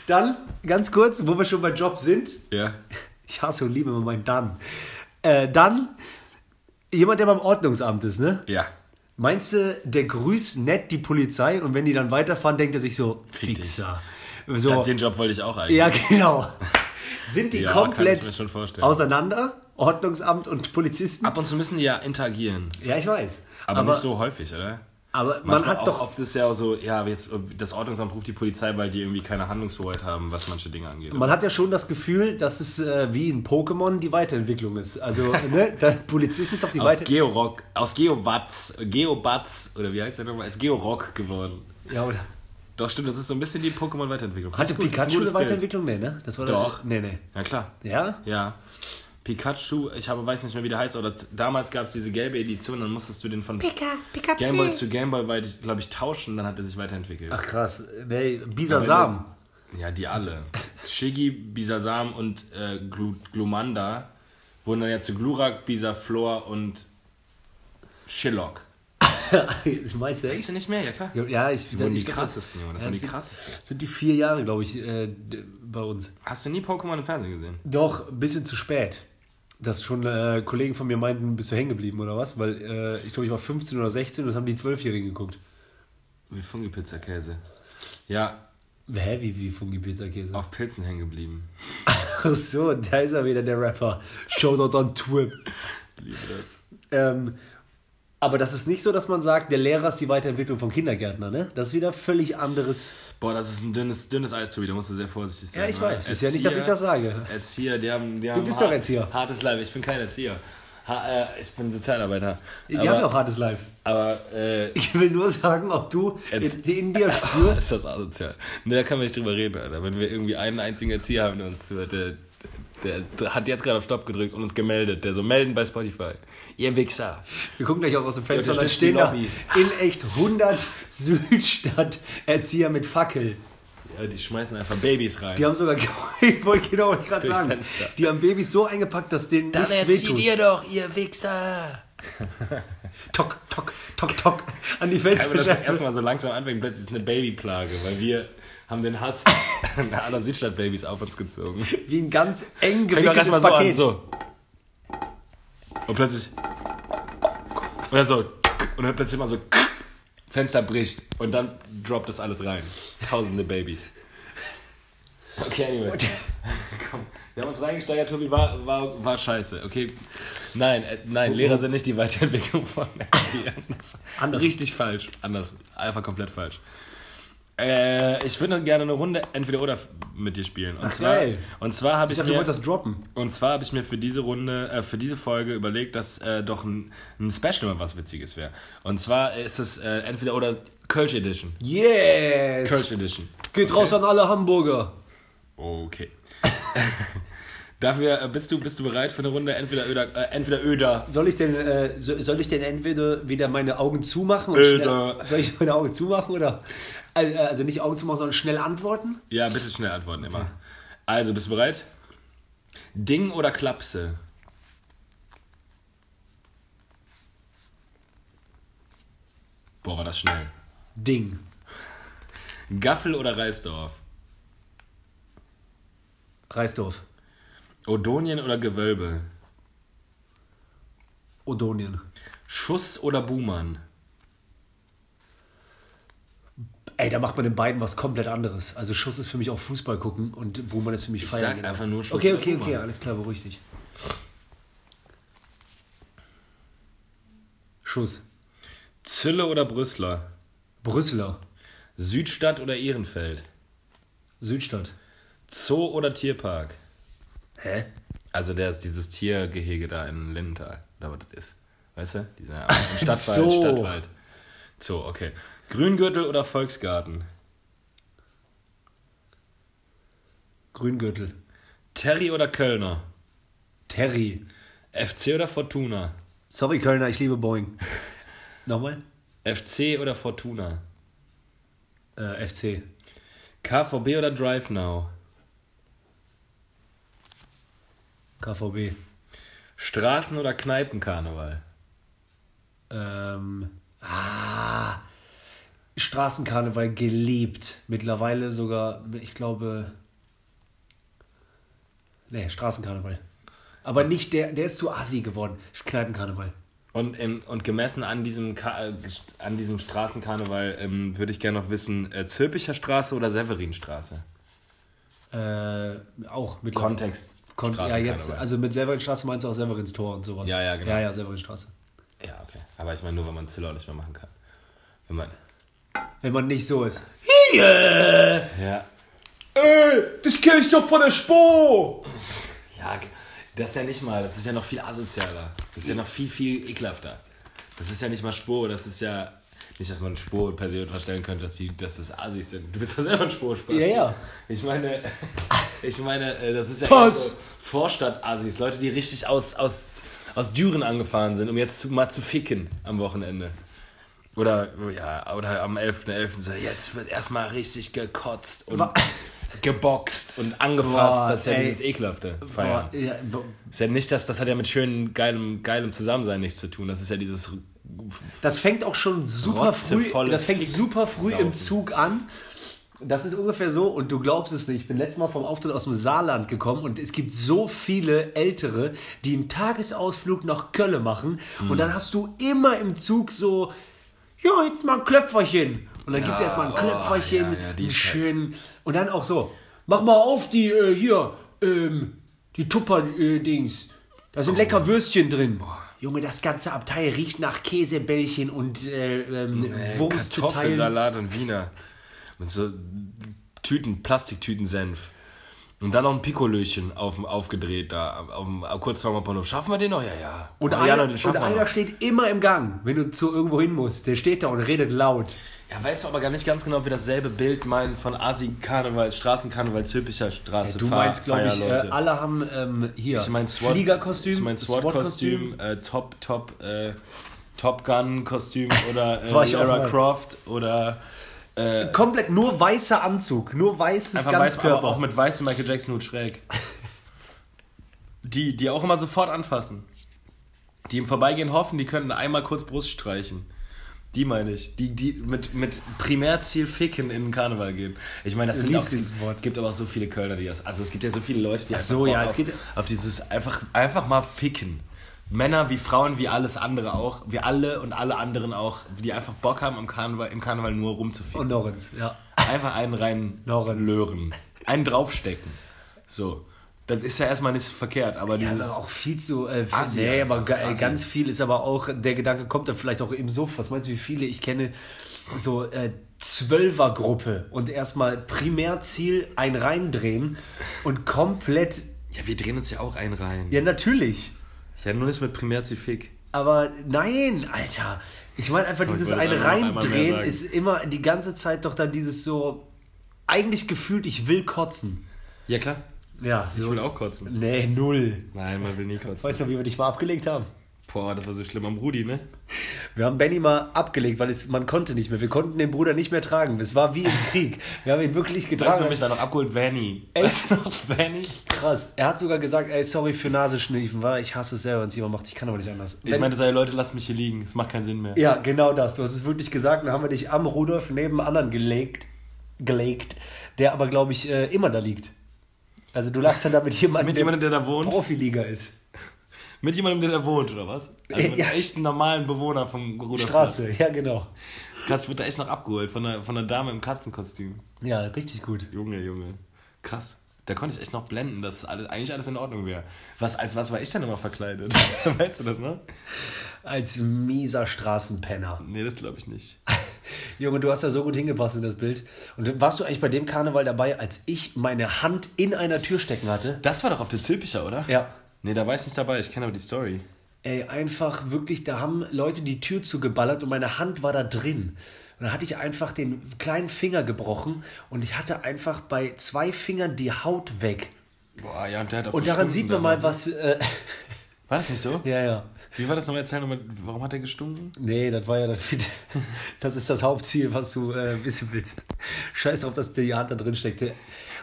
Speaker 2: Dann, ganz kurz, wo wir schon bei Jobs sind.
Speaker 1: Ja.
Speaker 2: Ich hasse und liebe immer meinen Dann. Äh, dann, jemand, der beim Ordnungsamt ist, ne?
Speaker 1: Ja.
Speaker 2: Meinst du, der grüßt nett die Polizei und wenn die dann weiterfahren, denkt er sich so,
Speaker 1: Fick dich.
Speaker 2: Fixer. So,
Speaker 1: den Job wollte ich auch eigentlich.
Speaker 2: ja, genau. Sind die
Speaker 1: Ja,
Speaker 2: komplett auseinander? Ordnungsamt und Polizisten?
Speaker 1: Ab und zu müssen die ja interagieren.
Speaker 2: Ja, ich weiß.
Speaker 1: Aber, nicht so häufig, oder?
Speaker 2: Aber man hat doch.
Speaker 1: Oft ist ja auch so, ja, jetzt das Ordnungsamt ruft die Polizei, weil die irgendwie keine Handlungshoheit haben, was manche Dinge angeht.
Speaker 2: Man hat ja schon das Gefühl, dass es äh, wie ein Pokémon die Weiterentwicklung ist. Also, ne, der Polizist ist doch die
Speaker 1: aus
Speaker 2: Weiterentwicklung.
Speaker 1: Georock, aus Geowatz, Geobatz, oder wie heißt der nochmal? Ist Georock geworden.
Speaker 2: Ja, oder?
Speaker 1: Doch, stimmt, das ist so ein bisschen die Pokémon-Weiterentwicklung.
Speaker 2: Hatte Pikachu eine. Weiterentwicklung? Nee, ne? Das war
Speaker 1: Doch.
Speaker 2: Nee, nee.
Speaker 1: Ja, klar.
Speaker 2: Ja?
Speaker 1: Ja. Pikachu, ich habe, weiß nicht mehr, wie der heißt, oder z- damals gab es diese gelbe Edition, dann musstest du den von
Speaker 3: Pika, Pika,
Speaker 1: Gameboy zu Gameboy, glaube ich, tauschen, dann hat er sich weiterentwickelt.
Speaker 2: Ach krass. Nee,
Speaker 1: Aber
Speaker 2: Bisasam.
Speaker 1: Ja, die alle. Shiggy, Bisasam und äh, Glu Glumanda wurden dann ja zu Glurak, Bisaflor und Shillock.
Speaker 2: ich weiß ja
Speaker 1: Weißt
Speaker 2: echt.
Speaker 1: du nicht mehr? Ja, klar.
Speaker 2: Ja, ich.
Speaker 1: Die wurden die krassesten, Junge. Das
Speaker 2: Ja,
Speaker 1: waren die
Speaker 2: sind-
Speaker 1: krassesten.
Speaker 2: Sind die vier Jahre, glaube ich, äh, bei uns.
Speaker 1: Hast du nie Pokémon im Fernsehen gesehen?
Speaker 2: Doch, ein bisschen zu spät. Dass schon äh, Kollegen von mir meinten, bist du hängen geblieben oder was? Weil äh, ich glaube, ich war 15 oder 16 und das haben die Zwölfjährigen geguckt.
Speaker 1: Wie Fungi-Pizza-Käse. Ja,
Speaker 2: Hä, wie, wie Fungi Pizza Käse?
Speaker 1: auf Pilzen hängen geblieben.
Speaker 2: Ach so, da ist er wieder, der Rapper. Shoutout on Twip.
Speaker 1: Liebe das.
Speaker 2: Ähm, aber das ist nicht so, dass man sagt, der Lehrer ist die Weiterentwicklung vom Kindergärtner, ne? Das ist wieder völlig anderes.
Speaker 1: Boah, das ist ein dünnes, dünnes Eis, Tobi, da musst du sehr vorsichtig sein.
Speaker 2: Ja, ich
Speaker 1: weil
Speaker 2: weiß. Ist ja nicht, dass ich das sage.
Speaker 1: Erzieher, die haben. Die haben
Speaker 2: bist
Speaker 1: hart-
Speaker 2: doch Erzieher.
Speaker 1: Hartes Leib, ich bin kein Erzieher. Ha, äh, ich bin Sozialarbeiter.
Speaker 2: Die
Speaker 1: aber,
Speaker 2: haben doch hartes Live.
Speaker 1: Aber, äh,
Speaker 2: Ich will nur sagen, ob du in,
Speaker 1: Jetzt-
Speaker 2: in dir spürst.
Speaker 1: ist das asozial. Ne, da kann man nicht drüber reden, Alter. Wenn wir irgendwie einen einzigen Erzieher haben, der uns zuhört, der, der, hat jetzt gerade auf Stopp gedrückt und uns gemeldet. Der so, melden bei Spotify. Ihr Wichser.
Speaker 2: Wir gucken gleich auch aus dem Fenster dann
Speaker 1: unterstützt
Speaker 2: stehen da in echt 100 Südstadt-Erzieher mit Fackel.
Speaker 1: Ja, die schmeißen einfach Babys rein.
Speaker 2: Die haben sogar, ich wollte genau ich gerade sagen,
Speaker 1: Fenster.
Speaker 2: die haben Babys so eingepackt, dass denen
Speaker 1: Dann
Speaker 2: nichts
Speaker 1: erzieht
Speaker 2: wehtut.
Speaker 1: ihr doch, ihr Wichser.
Speaker 2: Tok, tok, tok, tok an die
Speaker 1: Aber das
Speaker 2: Fensterscheibe.
Speaker 1: erstmal so langsam anfängt, plötzlich ist eine Babyplage, weil wir haben den Hass aller Südstadt-Babys auf uns gezogen.
Speaker 2: Wie ein ganz eng gewickeltes
Speaker 1: erstmal so an,
Speaker 2: Paket.
Speaker 1: so. Und plötzlich. Oder so. Und dann plötzlich mal so. Fenster bricht. Und dann droppt das alles rein. Tausende Babys. Okay, anyways. Komm. Wir haben uns reingesteigert, Tobi, war, war, war scheiße. Okay. Nein, äh, nein, Lehrer sind nicht die Weiterentwicklung von Erziehern. Richtig falsch. Anders. Einfach komplett falsch. Äh, ich würde gerne eine Runde entweder oder mit dir spielen. Und
Speaker 2: Ach,
Speaker 1: zwar,
Speaker 2: geil.
Speaker 1: und zwar habe
Speaker 2: Ich
Speaker 1: ich,
Speaker 2: dachte, du
Speaker 1: mir
Speaker 2: wolltest das droppen.
Speaker 1: und zwar habe ich mir für diese Runde, äh, für diese Folge überlegt, dass äh, doch ein, ein Special mal was Witziges wäre. Und zwar ist es äh, entweder oder Kölsch Edition.
Speaker 2: Yes!
Speaker 1: Kölsch Edition.
Speaker 2: Geht raus an alle Hamburger.
Speaker 1: Okay. Dafür äh, bist du bist du bereit für eine Runde entweder Öder, äh, entweder Öder.
Speaker 2: Soll ich denn, äh, so- soll ich denn entweder wieder meine Augen zumachen und
Speaker 1: Öder.
Speaker 2: schnell, soll ich meine Augen zumachen oder äh, also nicht Augen zumachen, sondern schnell antworten?
Speaker 1: Ja, bitte schnell antworten immer. Also, bist du bereit? Ding oder Klapse? Boah, war das schnell.
Speaker 2: Ding.
Speaker 1: Gaffel oder Reisdorf?
Speaker 2: Reisdorf.
Speaker 1: Odonien oder Gewölbe?
Speaker 2: Odonien.
Speaker 1: Schuss oder Buhmann?
Speaker 2: Ey, da macht man den beiden was komplett anderes. Also Schuss ist für mich auch Fußball gucken und Buhmann ist für mich
Speaker 1: Ich
Speaker 2: Feiern.
Speaker 1: sag
Speaker 2: gehen.
Speaker 1: einfach nur Schuss
Speaker 2: Okay, okay, okay, alles klar, beruhig dich. Schuss.
Speaker 1: Zülle oder Brüsseler?
Speaker 2: Brüsseler.
Speaker 1: Südstadt oder Ehrenfeld?
Speaker 2: Südstadt.
Speaker 1: Zoo oder Tierpark?
Speaker 2: Hä?
Speaker 1: Also der ist dieses Tiergehege da in Lindenthal, oder was das ist. Weißt du? Dieser im Stadtwald,
Speaker 2: Zoo.
Speaker 1: Stadtwald. Zoo, okay. Grüngürtel oder Volksgarten?
Speaker 2: Grüngürtel.
Speaker 1: Terry oder Kölner?
Speaker 2: Terry.
Speaker 1: FC oder Fortuna?
Speaker 2: Sorry, Kölner, ich liebe Boeing. Nochmal?
Speaker 1: FC oder Fortuna?
Speaker 2: Äh, FC.
Speaker 1: KVB oder Drive Now?
Speaker 2: KVB.
Speaker 1: Straßen- oder Kneipenkarneval?
Speaker 2: Ähm, ah, Straßenkarneval geliebt. Mittlerweile sogar, ich glaube. Nee, Straßenkarneval. Aber nicht der, der ist zu assi geworden. Kneipenkarneval.
Speaker 1: Und, im, und gemessen an diesem, Ka an diesem Straßenkarneval ähm, würde ich gerne noch wissen, äh, Zülpicher Straße oder Severinstraße?
Speaker 2: Äh, auch mittlerweile.
Speaker 1: Kontext.
Speaker 2: Kon ja, jetzt, also mit Severinstraße meinst du auch Severins Tor und sowas.
Speaker 1: Ja, ja, genau.
Speaker 2: Ja, ja, Severinstraße.
Speaker 1: Ja, okay. Aber ich meine nur, wenn man Ziller nicht mehr machen kann. Wenn man.
Speaker 2: Wenn man nicht so ist. Hier!
Speaker 1: Ja.
Speaker 2: Ey, das kenn ich doch von der Spo!
Speaker 1: Ja, das ist ja nicht mal, das ist ja noch viel asozialer. Das ist ja noch viel, viel ekelhafter. Das ist ja nicht mal Spur, das ist ja. Nicht, dass man Spur per se unterstellen könnte, dass, die, dass das Assis sind. Du bist doch selber ein Spur-Spaß.
Speaker 2: Ja, ja.
Speaker 1: Ich meine, ich meine, äh, das ist ja so Vorstadt-Assis. Leute, die richtig aus, aus, aus Düren angefahren sind, um jetzt mal zu ficken am Wochenende. Oder, ja, oder am 11.11. so, jetzt wird erstmal richtig gekotzt und
Speaker 2: Wa-
Speaker 1: geboxt und angefasst.
Speaker 2: Boah,
Speaker 1: das ist ja
Speaker 2: ey.
Speaker 1: dieses Ekelhafte Feiern.
Speaker 2: Boah, ja, bo-
Speaker 1: Ist ja nicht das, das hat ja mit schönem, geilem, geilem Zusammensein nichts zu tun. Das ist ja dieses.
Speaker 2: Das fängt auch schon super früh, das fängt
Speaker 1: Fick-
Speaker 2: super früh im
Speaker 1: Saufen.
Speaker 2: Zug an. Das ist ungefähr so, und du glaubst es nicht. Ich bin letztes Mal vom Auftritt aus dem Saarland gekommen und es gibt so viele Ältere, die einen Tagesausflug nach Köln machen.
Speaker 1: Mhm.
Speaker 2: Und dann hast du immer im Zug so, ja, jetzt mal ein Klöpferchen. Und dann gibt es erstmal ein
Speaker 1: oh,
Speaker 2: Klöpferchen,
Speaker 1: ja, ja, die
Speaker 2: einen schönen. Und dann auch so, mach mal auf die, äh, hier, ähm, die Tupper-Dings. Da
Speaker 1: Oh.
Speaker 2: sind lecker Würstchen drin. Junge, das ganze Abteil riecht nach Käsebällchen und äh, ähm, Wurstteilen.
Speaker 1: Kartoffelsalat und Wiener. Mit so Tüten, Plastiktüten Senf. Und dann noch ein Pikolöchen auf, aufgedreht da, auf dem, kurz vorm Bahnhof. Schaffen wir den noch? Ja, ja.
Speaker 2: Und,
Speaker 1: ja,
Speaker 2: einer,
Speaker 1: Leute,
Speaker 2: und
Speaker 1: schaffen wir
Speaker 2: einer steht immer im Gang, wenn du zu irgendwo hin musst. Der steht da und redet laut.
Speaker 1: Ja, weißt du aber gar nicht ganz genau, wie dasselbe Bild mein von Asi-Karneval, Straßenkarneval, Zülpicher Straße.
Speaker 2: Du
Speaker 1: Fahr-
Speaker 2: meinst, glaube ich, äh, alle haben ähm, hier
Speaker 1: Ich mein SWAT,
Speaker 2: Fliegerkostüm,
Speaker 1: Ich mein SWAT-Kostüm, äh, Top, Top, äh, Top Gun-Kostüm oder äh, Lara. Croft oder äh,
Speaker 2: komplett nur weißer Anzug, nur weißes
Speaker 1: einfach weiß, aber
Speaker 2: Ganzkörper.
Speaker 1: auch mit weißem Michael Jackson Hut schräg. Die, die auch immer sofort anfassen. Die im Vorbeigehen hoffen, die können einmal kurz Brust streichen. Die meine ich. Die, die mit, mit Primärziel Ficken in den Karneval gehen. Ich meine, das sind auch,
Speaker 2: dieses
Speaker 1: es
Speaker 2: Wort.
Speaker 1: gibt aber auch so viele Kölner, die das. Also es gibt ja so viele Leute, die
Speaker 2: Ach so, ja,
Speaker 1: Bock
Speaker 2: es
Speaker 1: auf,
Speaker 2: geht-
Speaker 1: auf dieses einfach, einfach mal ficken. Männer wie Frauen wie alles andere auch, wir alle und alle anderen auch, die einfach Bock haben, im Karneval, im Karneval nur rumzuficken.
Speaker 2: und Lorenz, ja.
Speaker 1: Einfach einen rein
Speaker 2: Lorenz.
Speaker 1: lören. Einen draufstecken. So. Das ist ja erstmal nicht verkehrt, aber
Speaker 2: Ja,
Speaker 1: dieses.
Speaker 2: aber auch viel zu. Äh, viel,
Speaker 1: Assi
Speaker 2: nee, aber äh,
Speaker 1: Assi.
Speaker 2: ganz viel ist aber auch, der Gedanke kommt dann vielleicht auch im Suff. Was meinst du, wie viele ich kenne? So äh, Zwölfergruppe und erstmal Primärziel ein reindrehen und komplett.
Speaker 1: ja, wir drehen uns ja auch einen rein.
Speaker 2: Ja, natürlich.
Speaker 1: Ja, nur nicht mit Primärziel Fick.
Speaker 2: Aber nein, Alter. Ich meine einfach,
Speaker 1: ich
Speaker 2: dieses
Speaker 1: wollte
Speaker 2: ein
Speaker 1: es einfach noch einmal mehr
Speaker 2: reindrehen ist immer die ganze Zeit doch dann dieses so. Eigentlich gefühlt, ich will kotzen.
Speaker 1: Ja, klar.
Speaker 2: Ja,
Speaker 1: Ich
Speaker 2: so.
Speaker 1: will auch kotzen.
Speaker 2: Nee, null.
Speaker 1: Nein, man will nie kotzen.
Speaker 2: Weißt du, wie wir dich mal abgelegt haben?
Speaker 1: Boah, das war so schlimm am Rudi, ne?
Speaker 2: Wir haben Benny mal abgelegt, weil es, man konnte nicht mehr. Wir konnten den Bruder nicht mehr tragen. Es war wie im Krieg. Wir haben ihn wirklich
Speaker 1: Weißt du,
Speaker 2: getragen.
Speaker 1: mich da noch abgeholt? Vanny.
Speaker 2: Echt?
Speaker 1: Weißt du noch, Vanny?
Speaker 2: Krass. Er hat sogar gesagt, ey, sorry für Nasenschnüffeln, ich hasse es selber, wenn es jemand macht. Ich kann aber nicht anders.
Speaker 1: Ich
Speaker 2: Wenn-
Speaker 1: meinte, sei Leute, lasst mich hier liegen. Es macht keinen Sinn mehr.
Speaker 2: ja, genau das. Du hast es wirklich gesagt. Dann haben wir dich am Rudolf neben anderen gelegt. gelegt, der aber, glaube ich, äh, immer da liegt. Also du lagst dann da mit jemandem,
Speaker 1: Mit jemandem, der da wohnt?
Speaker 2: Profiliga ist.
Speaker 1: Mit jemandem, der da wohnt, oder was? Also mit
Speaker 2: Ja.
Speaker 1: einem echten normalen Bewohner vom Ruderplatz.
Speaker 2: Straße, ja genau.
Speaker 1: Krass, wird da echt noch abgeholt von einer, von einer Dame im Katzenkostüm.
Speaker 2: Ja, richtig gut.
Speaker 1: Junge, Junge. Krass. Da konnte ich echt noch blenden, dass alles, eigentlich alles in Ordnung wäre. Was, als was war ich denn immer verkleidet? weißt du das noch?
Speaker 2: Als mieser Straßenpenner.
Speaker 1: Nee, das glaube ich nicht.
Speaker 2: Junge, du hast da so gut hingepasst in das Bild. Und warst du eigentlich bei dem Karneval dabei, als ich meine Hand in einer Tür stecken hatte?
Speaker 1: Das war doch auf der Zülpicher, oder?
Speaker 2: Ja.
Speaker 1: Nee, da war ich nicht dabei. Ich kenne aber die Story.
Speaker 2: Ey, einfach wirklich, da haben Leute die Tür zugeballert und meine Hand war da drin. Und dann hatte ich einfach den kleinen Finger gebrochen und ich hatte einfach bei zwei Fingern die Haut weg.
Speaker 1: Boah, ja, und der hat auch
Speaker 2: Und daran sieht man mal, was. Äh,
Speaker 1: War das nicht so?
Speaker 2: ja, ja.
Speaker 1: Wie war das nochmal? Erzähl nochmal, warum hat er gestunken?
Speaker 2: Nee, das war ja das, das ist das Hauptziel, was du äh, wissen willst. Scheiß drauf, dass die Hand da drin steckte.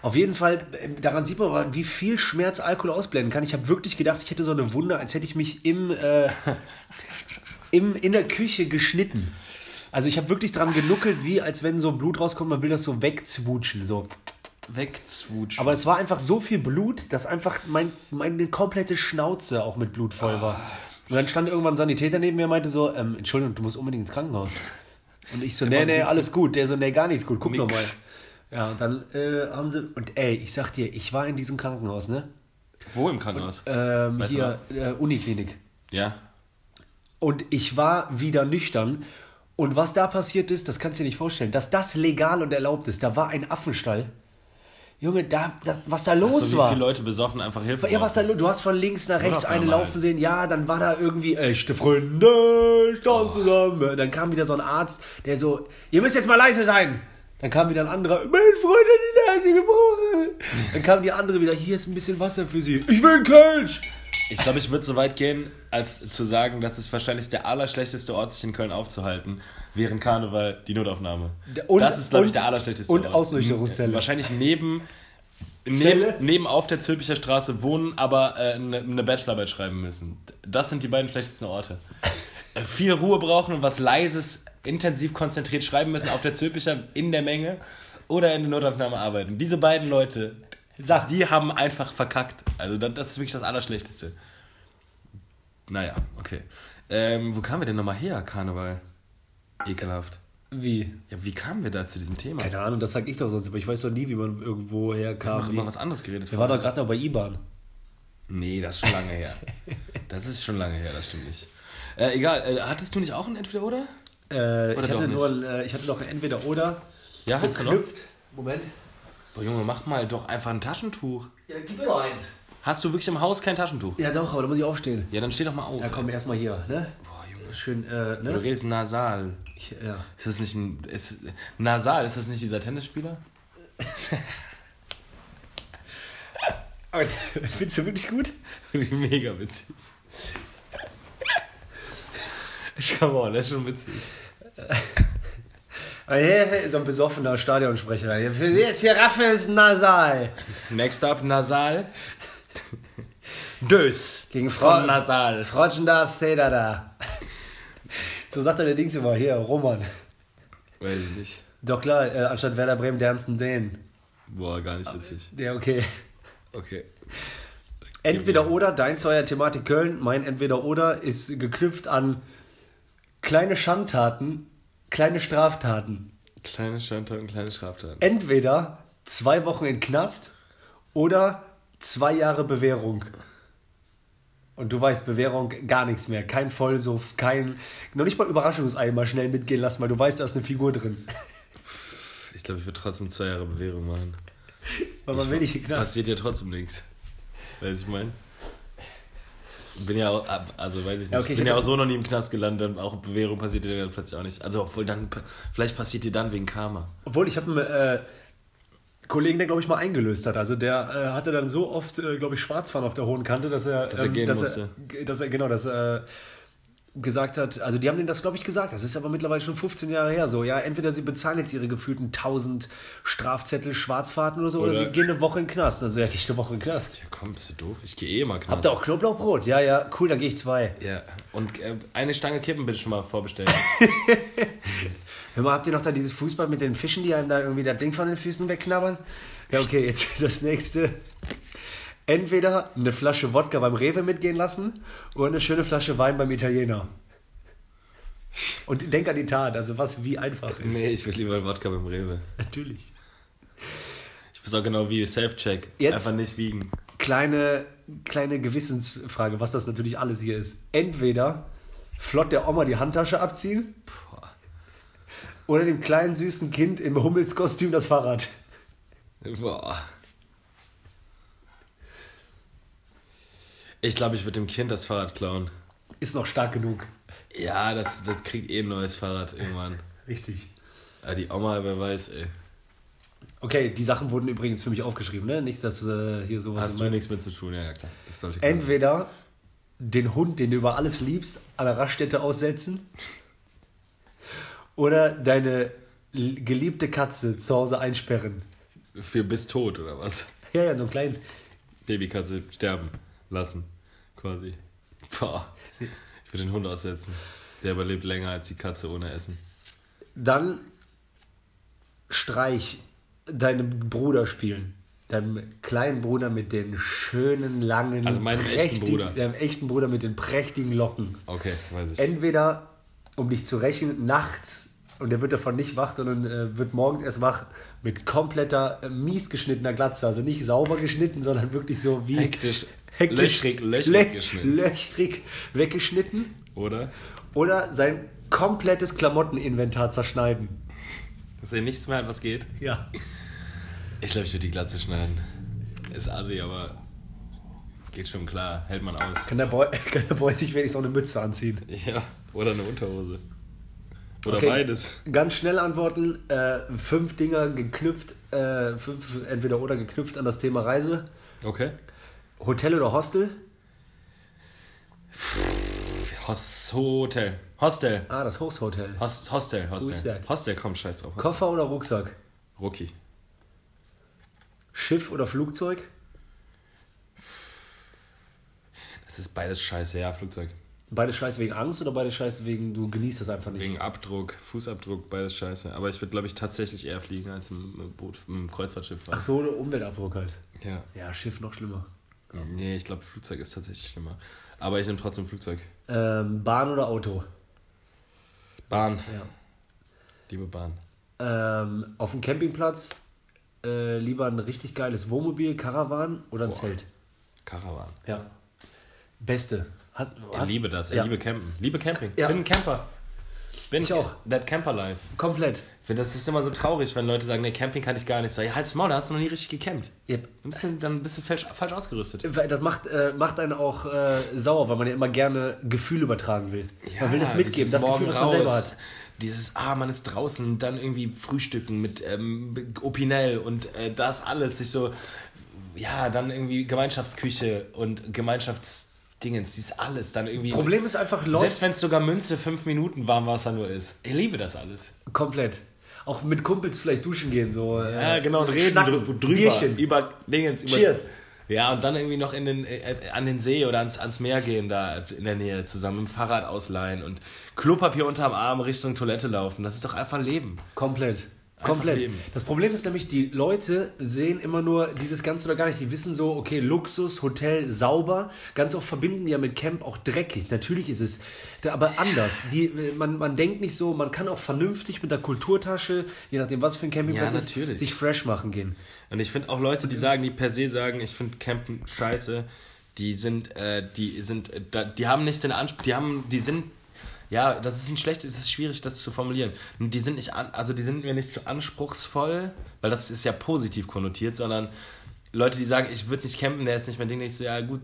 Speaker 2: Auf jeden Fall, äh, daran sieht man wie viel Schmerz Alkohol ausblenden kann. Ich habe wirklich gedacht, ich hätte so eine Wunde, als hätte ich mich im, äh, im, in der Küche geschnitten. Also ich habe wirklich dran genuckelt, wie als wenn so Blut rauskommt, man will das so wegzwutschen. So.
Speaker 1: Wegzwutschen.
Speaker 2: Aber es war einfach so viel Blut, dass einfach mein, meine komplette Schnauze auch mit Blut voll war. Und dann stand irgendwann ein Sanitäter neben mir und meinte so, ähm, Entschuldigung, du musst unbedingt ins Krankenhaus. Und ich so, nee, nee, alles gut. Der so, nee, gar nichts gut, guck noch mal.
Speaker 1: Nix.
Speaker 2: Ja, und dann äh, haben sie, und ey, ich sag dir, ich war in diesem Krankenhaus, ne?
Speaker 1: Wo im Krankenhaus?
Speaker 2: Ähm,
Speaker 1: Weißt
Speaker 2: hier, äh, Uniklinik.
Speaker 1: ja.
Speaker 2: Und ich war wieder nüchtern. Und was da passiert ist, das kannst du dir nicht vorstellen. Dass das legal und erlaubt ist. Da war ein Affenstall. Junge, da, da, was da los
Speaker 1: So wie
Speaker 2: war.
Speaker 1: viele Leute besoffen einfach Hilfe
Speaker 2: Ja, was da,
Speaker 1: brauchen.
Speaker 2: lo- du hast von links nach rechts
Speaker 1: Oder
Speaker 2: eine
Speaker 1: mal.
Speaker 2: laufen sehen. Ja, dann war da irgendwie echte Freunde, stand zusammen. Dann kam wieder so ein Arzt, der so, ihr müsst jetzt mal leise sein. Dann kam wieder ein anderer, mein Freund hat die Nase gebrochen. Dann kam die andere wieder, hier ist ein bisschen Wasser für sie. Ich will einen Kölsch.
Speaker 1: Ich glaube, ich würde so weit gehen, als zu sagen, das ist wahrscheinlich der allerschlechteste Ort, sich in Köln aufzuhalten, während Karneval die Notaufnahme.
Speaker 2: Und-
Speaker 1: das ist, glaube ich,
Speaker 2: und-
Speaker 1: der allerschlechteste
Speaker 2: und
Speaker 1: Ort.
Speaker 2: Ausnüchterungszelle.
Speaker 1: Wahrscheinlich neben, neben, neben auf der Zülpicher Straße wohnen, aber äh, eine, eine Bachelorarbeit schreiben müssen. Das sind die beiden schlechtesten Orte. Äh, Viel Ruhe brauchen und was Leises, intensiv konzentriert schreiben müssen auf der Zülpicher in der Menge oder in der Notaufnahme arbeiten. Diese beiden Leute,
Speaker 2: Sag.
Speaker 1: die haben einfach verkackt. Also das, das ist wirklich das Allerschlechteste. Naja, okay. Ähm, wo kamen wir denn nochmal her, Karneval? Ekelhaft.
Speaker 2: Wie?
Speaker 1: Ja, wie kamen wir da zu diesem Thema?
Speaker 2: Keine Ahnung, das sag ich doch sonst, aber ich weiß doch nie, wie man irgendwo
Speaker 1: Wir
Speaker 2: herkam.
Speaker 1: haben noch
Speaker 2: Wie.
Speaker 1: über was anderes geredet.
Speaker 2: Wir waren doch gerade noch bei IBAN.
Speaker 1: Nee, das ist schon lange her. Das ist schon lange her, das stimmt nicht. Äh, egal, äh, hattest du nicht auch ein Entweder-Oder?
Speaker 2: Äh, ich,
Speaker 1: Oder doch
Speaker 2: hatte nur, äh, ich hatte noch entweder oder.
Speaker 1: Ja, hast du noch?
Speaker 2: Moment.
Speaker 1: Boah, Junge, mach mal doch einfach ein Taschentuch.
Speaker 2: Ja, gib mir doch eins.
Speaker 1: Hast du wirklich im Haus kein Taschentuch?
Speaker 2: Ja, doch, aber da muss ich aufstehen.
Speaker 1: Ja, dann steh doch mal auf.
Speaker 2: Ja, komm, erstmal hier, ne?
Speaker 1: Boah, Junge.
Speaker 2: Schön, äh,
Speaker 1: Du
Speaker 2: ne?
Speaker 1: redest nasal.
Speaker 2: Ich, ja.
Speaker 1: Ist das nicht ein. Ist, nasal, ist das nicht dieser Tennisspieler?
Speaker 2: Aber findest du wirklich gut?
Speaker 1: Mega witzig. Come on, das ist schon witzig.
Speaker 2: So ein besoffener Stadionsprecher. Jetzt hier Raffe ist nasal.
Speaker 1: Next up, nasal. Dös.
Speaker 2: Gegen Frau
Speaker 1: Von nasal.
Speaker 2: Frotschen da, stay da. So sagt er der Dings immer. Hier, Roman.
Speaker 1: Weiß ich nicht.
Speaker 2: Doch klar, äh, anstatt Werder Bremen, der Ernsten den.
Speaker 1: Boah, gar nicht witzig.
Speaker 2: Ja, okay.
Speaker 1: Okay.
Speaker 2: Entweder oder, dein zu eurer Thematik Köln, mein Entweder oder ist geknüpft an kleine Schandtaten, kleine Straftaten.
Speaker 1: Kleine Schandtaten, kleine Straftaten.
Speaker 2: Entweder zwei Wochen in Knast oder zwei Jahre Bewährung. Und du weißt, Bewährung gar nichts mehr. Kein Vollsuff, kein. Noch nicht mal Überraschungsei mal schnell mitgehen lassen, weil du weißt, da ist eine Figur drin.
Speaker 1: Ich glaube, ich würde trotzdem zwei Jahre Bewährung machen.
Speaker 2: Weil man
Speaker 1: Ich-
Speaker 2: will nicht in Knast.
Speaker 1: Passiert ja trotzdem nichts. Weiß ich mein. Bin ja auch, also weiß ich nicht.
Speaker 2: Ja, okay, ich
Speaker 1: bin ja auch so noch nie im Knast gelandet, auch Bewährung passiert dir dann plötzlich auch nicht. Also obwohl dann, vielleicht passiert dir dann wegen Karma.
Speaker 2: Obwohl, ich habe einen äh, Kollegen, der, glaube ich, mal eingelöst hat. Also der äh, hatte dann so oft, äh, glaube ich, Schwarzfahren auf der hohen Kante, dass er...
Speaker 1: Dass er gehen
Speaker 2: dass
Speaker 1: musste.
Speaker 2: Er, dass er, genau, dass er gesagt hat, also die haben denen das, glaube ich, gesagt, das ist aber mittlerweile schon 15 Jahre her so, ja, entweder sie bezahlen jetzt ihre gefühlten 1000 Strafzettel, Schwarzfahrten oder so, oder,
Speaker 1: Oder-
Speaker 2: sie gehen eine Woche in den Knast. Also ja, gehe ich eine Woche in den Knast.
Speaker 1: Ja, komm, bist du doof? Ich gehe eh immer Knast.
Speaker 2: Habt ihr auch Knoblauchbrot? Ja, ja, cool, dann gehe ich zwei.
Speaker 1: Ja, und äh, eine Stange Kippen bitte schon mal vorbestellen.
Speaker 2: Hör mal, habt ihr noch da dieses Fußball mit den Fischen, die einem da irgendwie das Ding von den Füßen wegknabbern? Ja, okay, jetzt das nächste. Entweder eine Flasche Wodka beim Rewe mitgehen lassen oder eine schöne Flasche Wein beim Italiener. Und denk an die Tat, also was wie einfach ist.
Speaker 1: nee, ich will lieber Wodka beim Rewe.
Speaker 2: Natürlich.
Speaker 1: Ich weiß auch genau wie Self-Check. Einfach nicht wiegen.
Speaker 2: Kleine, kleine Gewissensfrage, was das natürlich alles hier ist. Entweder flott der Oma die Handtasche abziehen
Speaker 1: Boah.
Speaker 2: oder dem kleinen süßen Kind im Hummelskostüm das Fahrrad.
Speaker 1: Boah. Ich glaube, ich würde dem Kind das Fahrrad klauen.
Speaker 2: Ist noch stark genug.
Speaker 1: Ja, das, das kriegt eh ein neues Fahrrad irgendwann.
Speaker 2: Richtig.
Speaker 1: Ja, die Oma, wer weiß, ey.
Speaker 2: Okay, die Sachen wurden übrigens für mich aufgeschrieben, ne? Nicht, dass äh, hier sowas.
Speaker 1: Hast du nichts mit zu tun? Ja, klar. Das sollte klar sein.
Speaker 2: Entweder den Hund, den du über alles liebst, an der Raststätte aussetzen. Oder deine geliebte Katze zu Hause einsperren.
Speaker 1: Für bis tot, oder was?
Speaker 2: Ja, ja, so einen kleinen.
Speaker 1: Babykatze sterben lassen, quasi. Boah. Ich würde den Hund aussetzen. Der überlebt länger als die Katze ohne Essen.
Speaker 2: Dann streich deinem Bruder spielen. Deinem kleinen Bruder mit den schönen, langen.
Speaker 1: Also meinem echten Bruder.
Speaker 2: Deinem echten Bruder mit den prächtigen Locken.
Speaker 1: Okay, weiß ich.
Speaker 2: Entweder, um dich zu rächen, nachts, und der wird davon nicht wach, sondern äh, wird morgens erst wach, mit kompletter, äh, mies geschnittener Glatze. Also nicht sauber geschnitten, sondern wirklich so wie.
Speaker 1: Hektisch,
Speaker 2: hektisch
Speaker 1: löchrig, löchrig
Speaker 2: lö-
Speaker 1: geschnitten.
Speaker 2: löchrig weggeschnitten.
Speaker 1: Oder?
Speaker 2: Oder sein komplettes Klamotteninventar zerschneiden.
Speaker 1: Dass er nichts mehr hat, was geht.
Speaker 2: Ja.
Speaker 1: Ich glaube, ich würde die Glatze schneiden. Ist assi, aber geht schon klar. Hält man aus.
Speaker 2: Kann der Boy, kann der Boy sich wenigstens auch eine Mütze anziehen?
Speaker 1: Ja, oder eine Unterhose. Oder
Speaker 2: Okay.
Speaker 1: beides.
Speaker 2: Ganz schnell antworten. Äh, fünf Dinger geknüpft, äh, fünf entweder oder geknüpft an das Thema Reise.
Speaker 1: Okay.
Speaker 2: Hotel oder Hostel?
Speaker 1: Hos Hotel. Hostel.
Speaker 2: Ah, das Host Hotel.
Speaker 1: Host Hostel, Hostel. Hostel, komm, scheiß drauf. Hostel.
Speaker 2: Koffer oder Rucksack?
Speaker 1: Rucki.
Speaker 2: Schiff oder Flugzeug?
Speaker 1: Das ist beides scheiße, ja, Flugzeug.
Speaker 2: Beide scheiße wegen Angst oder beide scheiße wegen du genießt das einfach nicht?
Speaker 1: Wegen Abdruck, Fußabdruck, beides scheiße. Aber ich würde, glaube ich, tatsächlich eher fliegen als im Boot, im Kreuzfahrtschiff fahren.
Speaker 2: Ach so, Umweltabdruck halt.
Speaker 1: Ja.
Speaker 2: Ja, Schiff noch schlimmer.
Speaker 1: Nee, ich glaube, Flugzeug ist tatsächlich schlimmer. Aber ich nehme trotzdem Flugzeug.
Speaker 2: Ähm, Bahn oder Auto?
Speaker 1: Bahn.
Speaker 2: Ja.
Speaker 1: Liebe Bahn.
Speaker 2: Ähm, auf dem Campingplatz äh, lieber ein richtig geiles Wohnmobil, Caravan oder ein
Speaker 1: Boah.
Speaker 2: Zelt?
Speaker 1: Karawan.
Speaker 2: Ja. Beste. Hast,
Speaker 1: Ich
Speaker 2: hast-
Speaker 1: liebe das. Ich
Speaker 2: Ja.
Speaker 1: liebe Campen. Liebe Camping.
Speaker 2: Ja.
Speaker 1: Bin ein Camper. Bin
Speaker 2: Ich auch.
Speaker 1: That Camper Life.
Speaker 2: Komplett.
Speaker 1: Finde, das ist immer so traurig, wenn Leute sagen, nee, Camping kann ich gar nicht. So, ja, halt's Maul, da hast du noch nie richtig gecampt.
Speaker 2: Yep.
Speaker 1: Dann bist du, dann bist du falsch, falsch ausgerüstet.
Speaker 2: Das macht, äh, macht einen auch äh, sauer, weil man ja immer gerne Gefühle übertragen will. man will das mitgeben, das Gefühl, was man selber
Speaker 1: raus,
Speaker 2: hat.
Speaker 1: Dieses, ah, man ist draußen, dann irgendwie frühstücken mit ähm, Opinel und äh, das alles, sich so, ja, dann irgendwie Gemeinschaftsküche und Gemeinschaftsdingens, dieses alles, dann irgendwie.
Speaker 2: Problem ist einfach, Leute,
Speaker 1: Selbst wenn es sogar Münze fünf Minuten Warmwasser nur ist. Ich liebe das alles.
Speaker 2: komplett. Auch mit Kumpels vielleicht duschen gehen, so. äh,
Speaker 1: Ja, genau, und reden drüber.
Speaker 2: Bierchen.
Speaker 1: Über Dingens. Über,
Speaker 2: Cheers.
Speaker 1: Ja, und dann irgendwie noch in den, äh, an den See oder ans, ans Meer gehen, da in der Nähe zusammen mit dem Fahrrad ausleihen und Klopapier unterm Arm Richtung Toilette laufen. Das ist doch einfach Leben.
Speaker 2: Komplett. Komplett.
Speaker 1: leben.
Speaker 2: Das Problem ist nämlich, die Leute sehen immer nur dieses Ganze oder gar nicht. Die wissen so, okay, Luxus, Hotel, sauber. Ganz oft verbinden die ja mit Camp auch dreckig. Natürlich ist es aber anders. Die, man, man denkt nicht so, man kann auch vernünftig mit der Kulturtasche, je nachdem was für ein Campingplatz
Speaker 1: Ja,
Speaker 2: ist,
Speaker 1: natürlich.
Speaker 2: sich fresh machen gehen.
Speaker 1: Und ich finde auch Leute, die sagen, die per se sagen, ich finde Campen scheiße, die sind, äh, die sind, äh, die haben nicht den Anspruch, die haben, die sind, ja, das ist ein schlechtes, es ist schwierig, das zu formulieren. Die sind nicht, an, also die sind mir nicht zu anspruchsvoll, weil das ist ja positiv konnotiert, sondern Leute, die sagen, ich würde nicht campen, der ist nicht mein Ding, ich so, ja gut,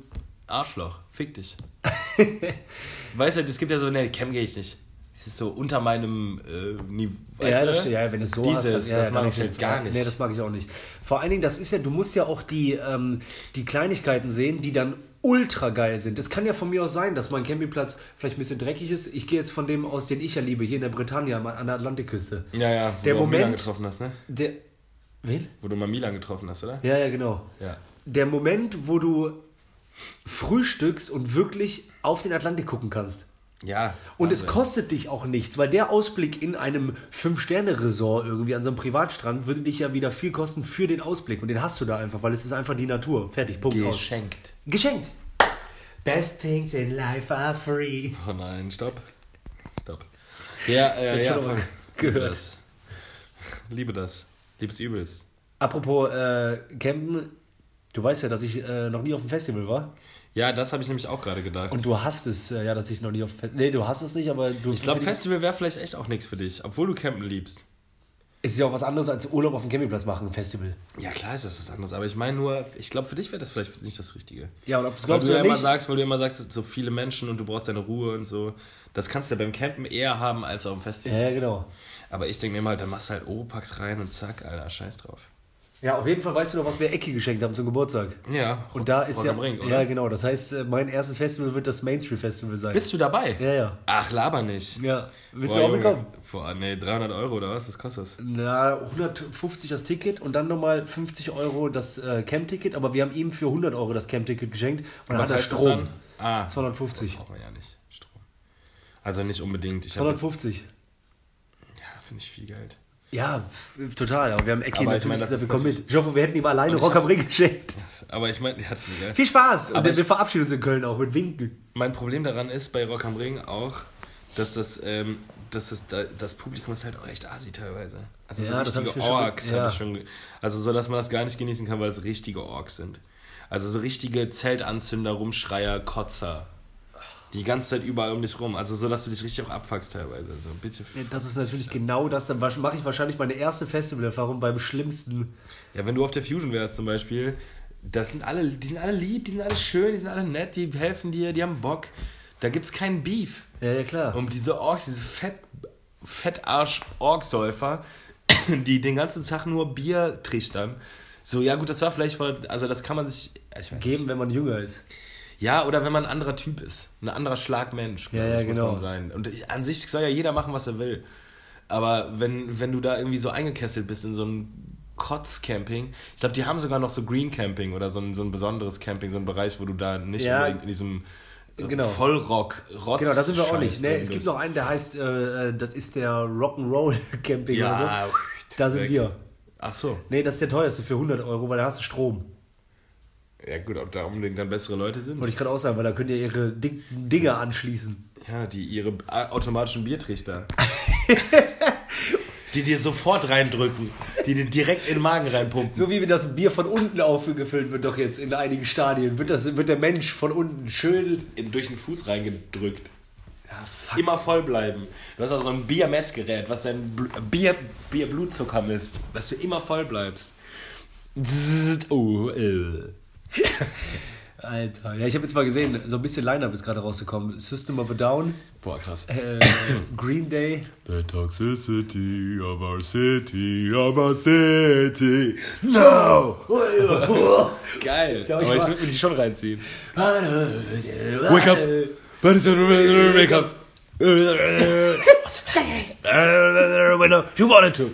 Speaker 1: Arschloch, fick dich. weißt du, es gibt ja so, nee, campen gehe ich nicht. Es ist so unter meinem äh, Niveau.
Speaker 2: ja, das ja, wenn es so
Speaker 1: Dieses,
Speaker 2: hast, dann, ja,
Speaker 1: das
Speaker 2: ja,
Speaker 1: mag ich halt gar nicht.
Speaker 2: Nee, das mag ich auch nicht. Vor allen Dingen, das ist ja, du musst ja auch die, ähm, die Kleinigkeiten sehen, die dann ultra geil sind. Es kann ja von mir aus sein, dass mein Campingplatz vielleicht ein bisschen dreckig ist. Ich gehe jetzt von dem aus, den ich ja liebe, hier in der Bretagne an der Atlantikküste.
Speaker 1: Ja, ja, wo
Speaker 2: Der
Speaker 1: du
Speaker 2: Moment-
Speaker 1: Milan getroffen hast, ne?
Speaker 2: Der. Wen?
Speaker 1: Wo du mal Milan getroffen hast, oder?
Speaker 2: Ja, ja, genau.
Speaker 1: Ja.
Speaker 2: Der Moment, wo du frühstückst und wirklich auf den Atlantik gucken kannst.
Speaker 1: Ja.
Speaker 2: Und es kostet dich auch nichts, weil der Ausblick in einem Fünf-Sterne-Resort irgendwie an so einem Privatstrand würde dich ja wieder viel kosten für den Ausblick. Und den hast du da einfach, weil es ist einfach die Natur. Fertig, Punkt aus.
Speaker 1: Geschenkt.
Speaker 2: Geschenkt. Best things in life are free.
Speaker 1: Oh nein, stopp. Stopp. Ja, äh,
Speaker 2: Jetzt
Speaker 1: ja, voll.
Speaker 2: gehört.
Speaker 1: Liebe das. Liebe das. Liebes Übels.
Speaker 2: Apropos äh, Campen, du weißt ja, dass ich äh, noch nie auf dem Festival war.
Speaker 1: Ja, das habe ich nämlich auch gerade gedacht.
Speaker 2: Und du hast es, äh, ja, dass ich noch nie auf Festival. Nee, du hast es nicht, aber du.
Speaker 1: ich glaube, Festival wäre vielleicht echt auch nichts für dich, obwohl du Campen liebst.
Speaker 2: Es ist ja auch was anderes als Urlaub auf dem Campingplatz machen, ein Festival.
Speaker 1: Ja, klar ist das was anderes, aber ich meine nur, ich glaube, für dich wäre das vielleicht nicht das Richtige.
Speaker 2: Ja, und ob du es
Speaker 1: Weil
Speaker 2: glaubst
Speaker 1: du ja
Speaker 2: oder
Speaker 1: immer
Speaker 2: nicht.
Speaker 1: sagst, weil du immer sagst, so viele Menschen und du brauchst deine Ruhe und so. Das kannst du ja beim Campen eher haben als auf dem Festival.
Speaker 2: Ja, ja, genau.
Speaker 1: Aber ich denke mir immer halt, dann machst du halt Oropax rein und zack, Alter, scheiß drauf.
Speaker 2: Ja, auf jeden Fall weißt du noch, was wir Ecki geschenkt haben zum Geburtstag.
Speaker 1: Ja.
Speaker 2: Und da ist ja.
Speaker 1: oder?
Speaker 2: ja, genau. Das heißt, äh, mein erstes Festival wird das Main Street Festival sein.
Speaker 1: Bist du dabei?
Speaker 2: Ja, ja.
Speaker 1: Ach, laber nicht.
Speaker 2: Ja. Willst
Speaker 1: Boah,
Speaker 2: du auch mitkommen?
Speaker 1: Boah, nee, 300 Euro oder was? Was kostet das?
Speaker 2: Na, 150 das Ticket und dann nochmal 50 Euro das äh, Camp-Ticket. Aber wir haben ihm für 100 Euro das Camp-Ticket geschenkt. Und
Speaker 1: Was
Speaker 2: dann hat
Speaker 1: heißt
Speaker 2: er Strom.
Speaker 1: dann? Ah,
Speaker 2: 250.
Speaker 1: braucht man ja nicht. Strom. Also nicht unbedingt. Ich hab,
Speaker 2: 250.
Speaker 1: ja, finde ich viel Geld.
Speaker 2: Ja, total. Aber wir haben Ecki
Speaker 1: ich
Speaker 2: natürlich
Speaker 1: meine, das
Speaker 2: gesagt, wir kommen mit. Ich hoffe, wir hätten ihm alleine
Speaker 1: ich
Speaker 2: Rock am Ring geschenkt.
Speaker 1: Aber ich meine, ist mir geil.
Speaker 2: Viel Spaß. Und
Speaker 1: Aber
Speaker 2: wir,
Speaker 1: ich-
Speaker 2: verabschieden uns in Köln auch mit Winken.
Speaker 1: Mein Problem daran ist bei Rock am Ring auch, dass das, ähm, dass das, da- das Publikum ist halt auch echt asi teilweise. Also so
Speaker 2: Ja, hab
Speaker 1: richtige
Speaker 2: ich schon-
Speaker 1: Orks
Speaker 2: ja.
Speaker 1: habe ich schon. Also so, dass man das gar nicht genießen kann, weil es richtige Orks sind. Also so richtige Zeltanzünder, Rumschreier, Kotzer. Die ganze Zeit überall um dich rum. Also so, dass du dich richtig auch abfuckst teilweise. Also bitte.
Speaker 2: Das ist natürlich genau das. Dann mache ich wahrscheinlich meine erste Festivalerfahrung beim schlimmsten.
Speaker 1: Ja, wenn du auf der Fusion wärst zum Beispiel, das sind alle, die sind alle lieb, die sind alle schön, die sind alle nett, die helfen dir, die haben Bock. Da gibt's keinen Beef.
Speaker 2: Ja, ja, klar.
Speaker 1: Um diese Orks, diese Fett, Fettarsch-Orksäufer, die den ganzen Tag nur Bier trichtern. So, ja gut, das war vielleicht also das kann man sich,
Speaker 2: Geben, wenn man jünger ist.
Speaker 1: Ja, oder wenn man ein anderer Typ ist. Ein anderer Schlagmensch,
Speaker 2: Ja, ja,
Speaker 1: ich, muss
Speaker 2: genau.
Speaker 1: man sein. Und an sich soll ja jeder machen, was er will. Aber wenn, wenn du da irgendwie so eingekesselt bist in so ein Kotz-Camping, ich glaube, die haben sogar noch so Green Camping oder so ein, so ein besonderes Camping, so ein Bereich, wo du da nicht
Speaker 2: Ja.
Speaker 1: in diesem äh,
Speaker 2: Genau.
Speaker 1: Vollrock, Rotz
Speaker 2: Genau, da sind wir auch nicht. Nee, es gibt noch einen, der heißt, äh, äh, das ist der Rock'n'Roll Camping oder
Speaker 1: Ja,
Speaker 2: so. Da sind
Speaker 1: weg.
Speaker 2: wir.
Speaker 1: Ach so.
Speaker 2: Nee, das ist der teuerste für 100 Euro, weil da hast du Strom.
Speaker 1: Ja gut, ob da unbedingt dann bessere Leute sind.
Speaker 2: Wollte ich gerade auch sagen, weil da könnt ihr ihre dicken Dinger anschließen.
Speaker 1: Ja, die ihre a- automatischen Biertrichter. die dir sofort reindrücken. Die dir direkt in den Magen reinpumpen.
Speaker 2: So wie wenn das Bier von unten aufgefüllt wird, doch jetzt in einigen Stadien, wird, das, wird der Mensch von unten schön.
Speaker 1: In, durch den Fuß reingedrückt.
Speaker 2: Ja, fuck.
Speaker 1: Immer voll bleiben. Du hast auch so ein Biermessgerät, was dein Bl Bier, Bier Blutzucker misst. Dass du immer voll bleibst. Zzzzt, Oh, äh.
Speaker 2: Alter. Ja, ich habe jetzt mal gesehen, so ein bisschen Line-Up ist gerade rausgekommen. System of a Down,
Speaker 1: Boah, krass.
Speaker 2: äh, Green Day.
Speaker 1: The toxicity of our city, of our city. No! Geil.
Speaker 2: Ich
Speaker 1: Aber ich würde die schon reinziehen.
Speaker 2: Wake
Speaker 1: Wake up! What is it? Wake up! You wanted to.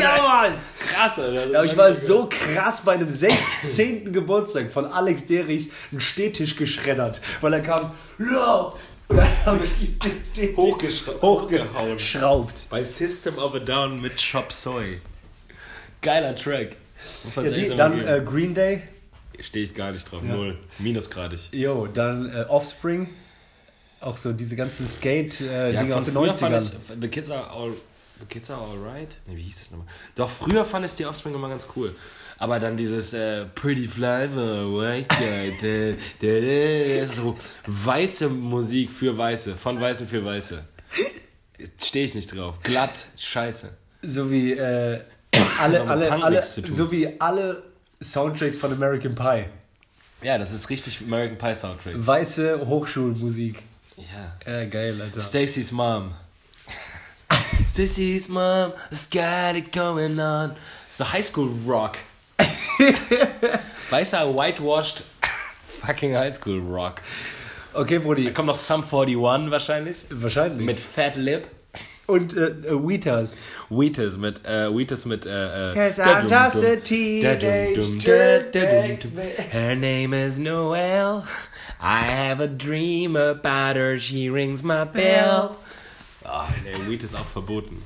Speaker 2: Ja, Mann!
Speaker 1: Krass, Alter.
Speaker 2: Ja, ich war so krass bei einem 16. Geburtstag von Alex Derichs einen Stehtisch geschreddert, weil er kam, ja, und dann habe ich die, die, die
Speaker 1: Hochgeschra-
Speaker 2: hochgeschraubt.
Speaker 1: Bei System of a Down mit Chop Soy. Geiler Track.
Speaker 2: Ja, die, dann äh, Green Day,
Speaker 1: Stehe ich gar nicht drauf.
Speaker 2: Ja.
Speaker 1: Null. Minusgradig.
Speaker 2: jo, dann äh, Offspring, auch so diese ganzen Skate-Dinge aus den
Speaker 1: früher fand
Speaker 2: 90ern.
Speaker 1: ich, The Kids are all, The Kids are alright. Ne, wie hieß das nochmal? Doch, früher fand ich die Offspring immer ganz cool. Aber dann dieses äh, Pretty Fly for a White Guy. dä, dä, dä, so weiße Musik für Weiße. Von Weißen für Weiße. Stehe ich nicht drauf. Glatt, scheiße.
Speaker 2: So wie äh, alle, alle, alle, so wie alle Soundtracks von American Pie.
Speaker 1: Ja, das ist richtig American Pie Soundtrack.
Speaker 2: Weiße Hochschulmusik.
Speaker 1: Ja.
Speaker 2: Ja, geil, Alter.
Speaker 1: Stacy's mom. Stacy's mom has got it going on. So High School Rock. Weißer whitewashed Fucking Highschool Rock.
Speaker 2: Okay, Brudi.
Speaker 1: Da kommt noch Sum 41 wahrscheinlich.
Speaker 2: Wahrscheinlich.
Speaker 1: Mit Fat Lip.
Speaker 2: Und äh, äh, Wheatas.
Speaker 1: Wheatus mit, äh, Wheatus mit, äh, äh.
Speaker 2: I'm just a teenage.
Speaker 1: Her name is Noelle. I have a dream about her. She rings my bell. Ah, nee, Weed ist auch verboten.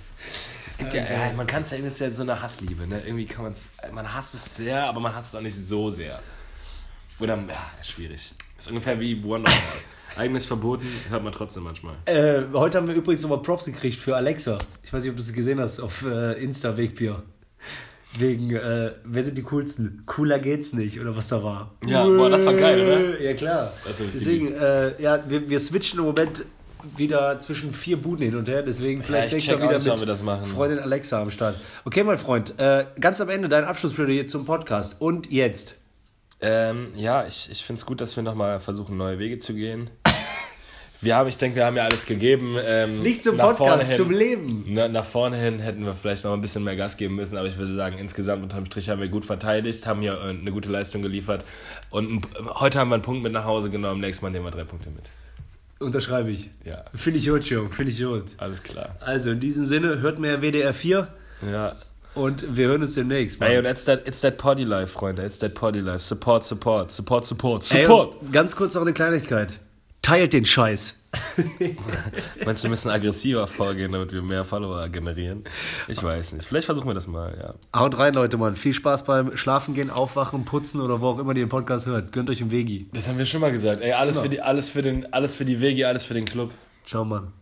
Speaker 1: Es gibt ja, ja man kann es ja, irgendwie ist ja so eine Hassliebe, ne? Irgendwie kann man es, man hasst es sehr, aber man hasst es auch nicht so sehr. Oder, ja, schwierig. Ist ungefähr wie Wonderwall. Eigenes verboten, hört man trotzdem manchmal.
Speaker 2: Äh, heute haben wir übrigens nochmal Props gekriegt für Alexa. Ich weiß nicht, ob du es gesehen hast auf äh, Insta Wegbier. Wegen, äh, wer sind die coolsten? Cooler geht's nicht, oder was da war.
Speaker 1: Ja, boah, das war geil, oder?
Speaker 2: Ja, klar. Deswegen, äh, ja, wir, wir switchen im Moment wieder zwischen vier Buden hin und her, deswegen vielleicht
Speaker 1: ich
Speaker 2: nächstes Mal wieder mit
Speaker 1: wann wir das machen.
Speaker 2: Freundin Alexa am Start. Okay, mein Freund, äh, ganz am Ende dein Abschlussplädoyer zum Podcast. Und jetzt.
Speaker 1: Ähm, ja, ich, ich finde es gut, dass wir nochmal versuchen, neue Wege zu gehen. Wir haben, ich denke, wir haben ja alles gegeben. Ähm,
Speaker 2: Nicht zum Podcast,
Speaker 1: hin-
Speaker 2: zum Leben.
Speaker 1: Na, nach vorne hin hätten wir vielleicht noch ein bisschen mehr Gas geben müssen, aber ich würde sagen, insgesamt unterm Strich haben wir gut verteidigt, haben hier äh, eine gute Leistung geliefert und heute haben wir einen Punkt mit nach Hause genommen, nächstes Mal nehmen wir drei Punkte mit.
Speaker 2: Unterschreibe ich.
Speaker 1: Ja,
Speaker 2: Finde ich gut, Jung, finde ich gut.
Speaker 1: alles klar.
Speaker 2: Also in diesem Sinne, hört mehr WDR 4
Speaker 1: Ja.
Speaker 2: und wir hören uns demnächst. Mann.
Speaker 1: Ey, und it's that, it's that Poddy Life, Freunde, it's that Poddy Life. Support, support, support, support,
Speaker 2: Ey,
Speaker 1: support.
Speaker 2: und ganz kurz noch eine Kleinigkeit. Teilt den Scheiß.
Speaker 1: Meinst du, wir müssen aggressiver vorgehen, damit wir mehr Follower generieren? Ich weiß nicht. Vielleicht versuchen wir das mal, ja.
Speaker 2: Haut rein, Leute, Mann. Viel Spaß beim Schlafen gehen, Aufwachen, Putzen oder wo auch immer ihr den Podcast hört. Gönnt euch einen Vegi.
Speaker 1: Das haben wir schon mal gesagt. Ey, alles, für, die, alles, für, den, alles für die Wege, alles für den Club.
Speaker 2: Ciao, Mann.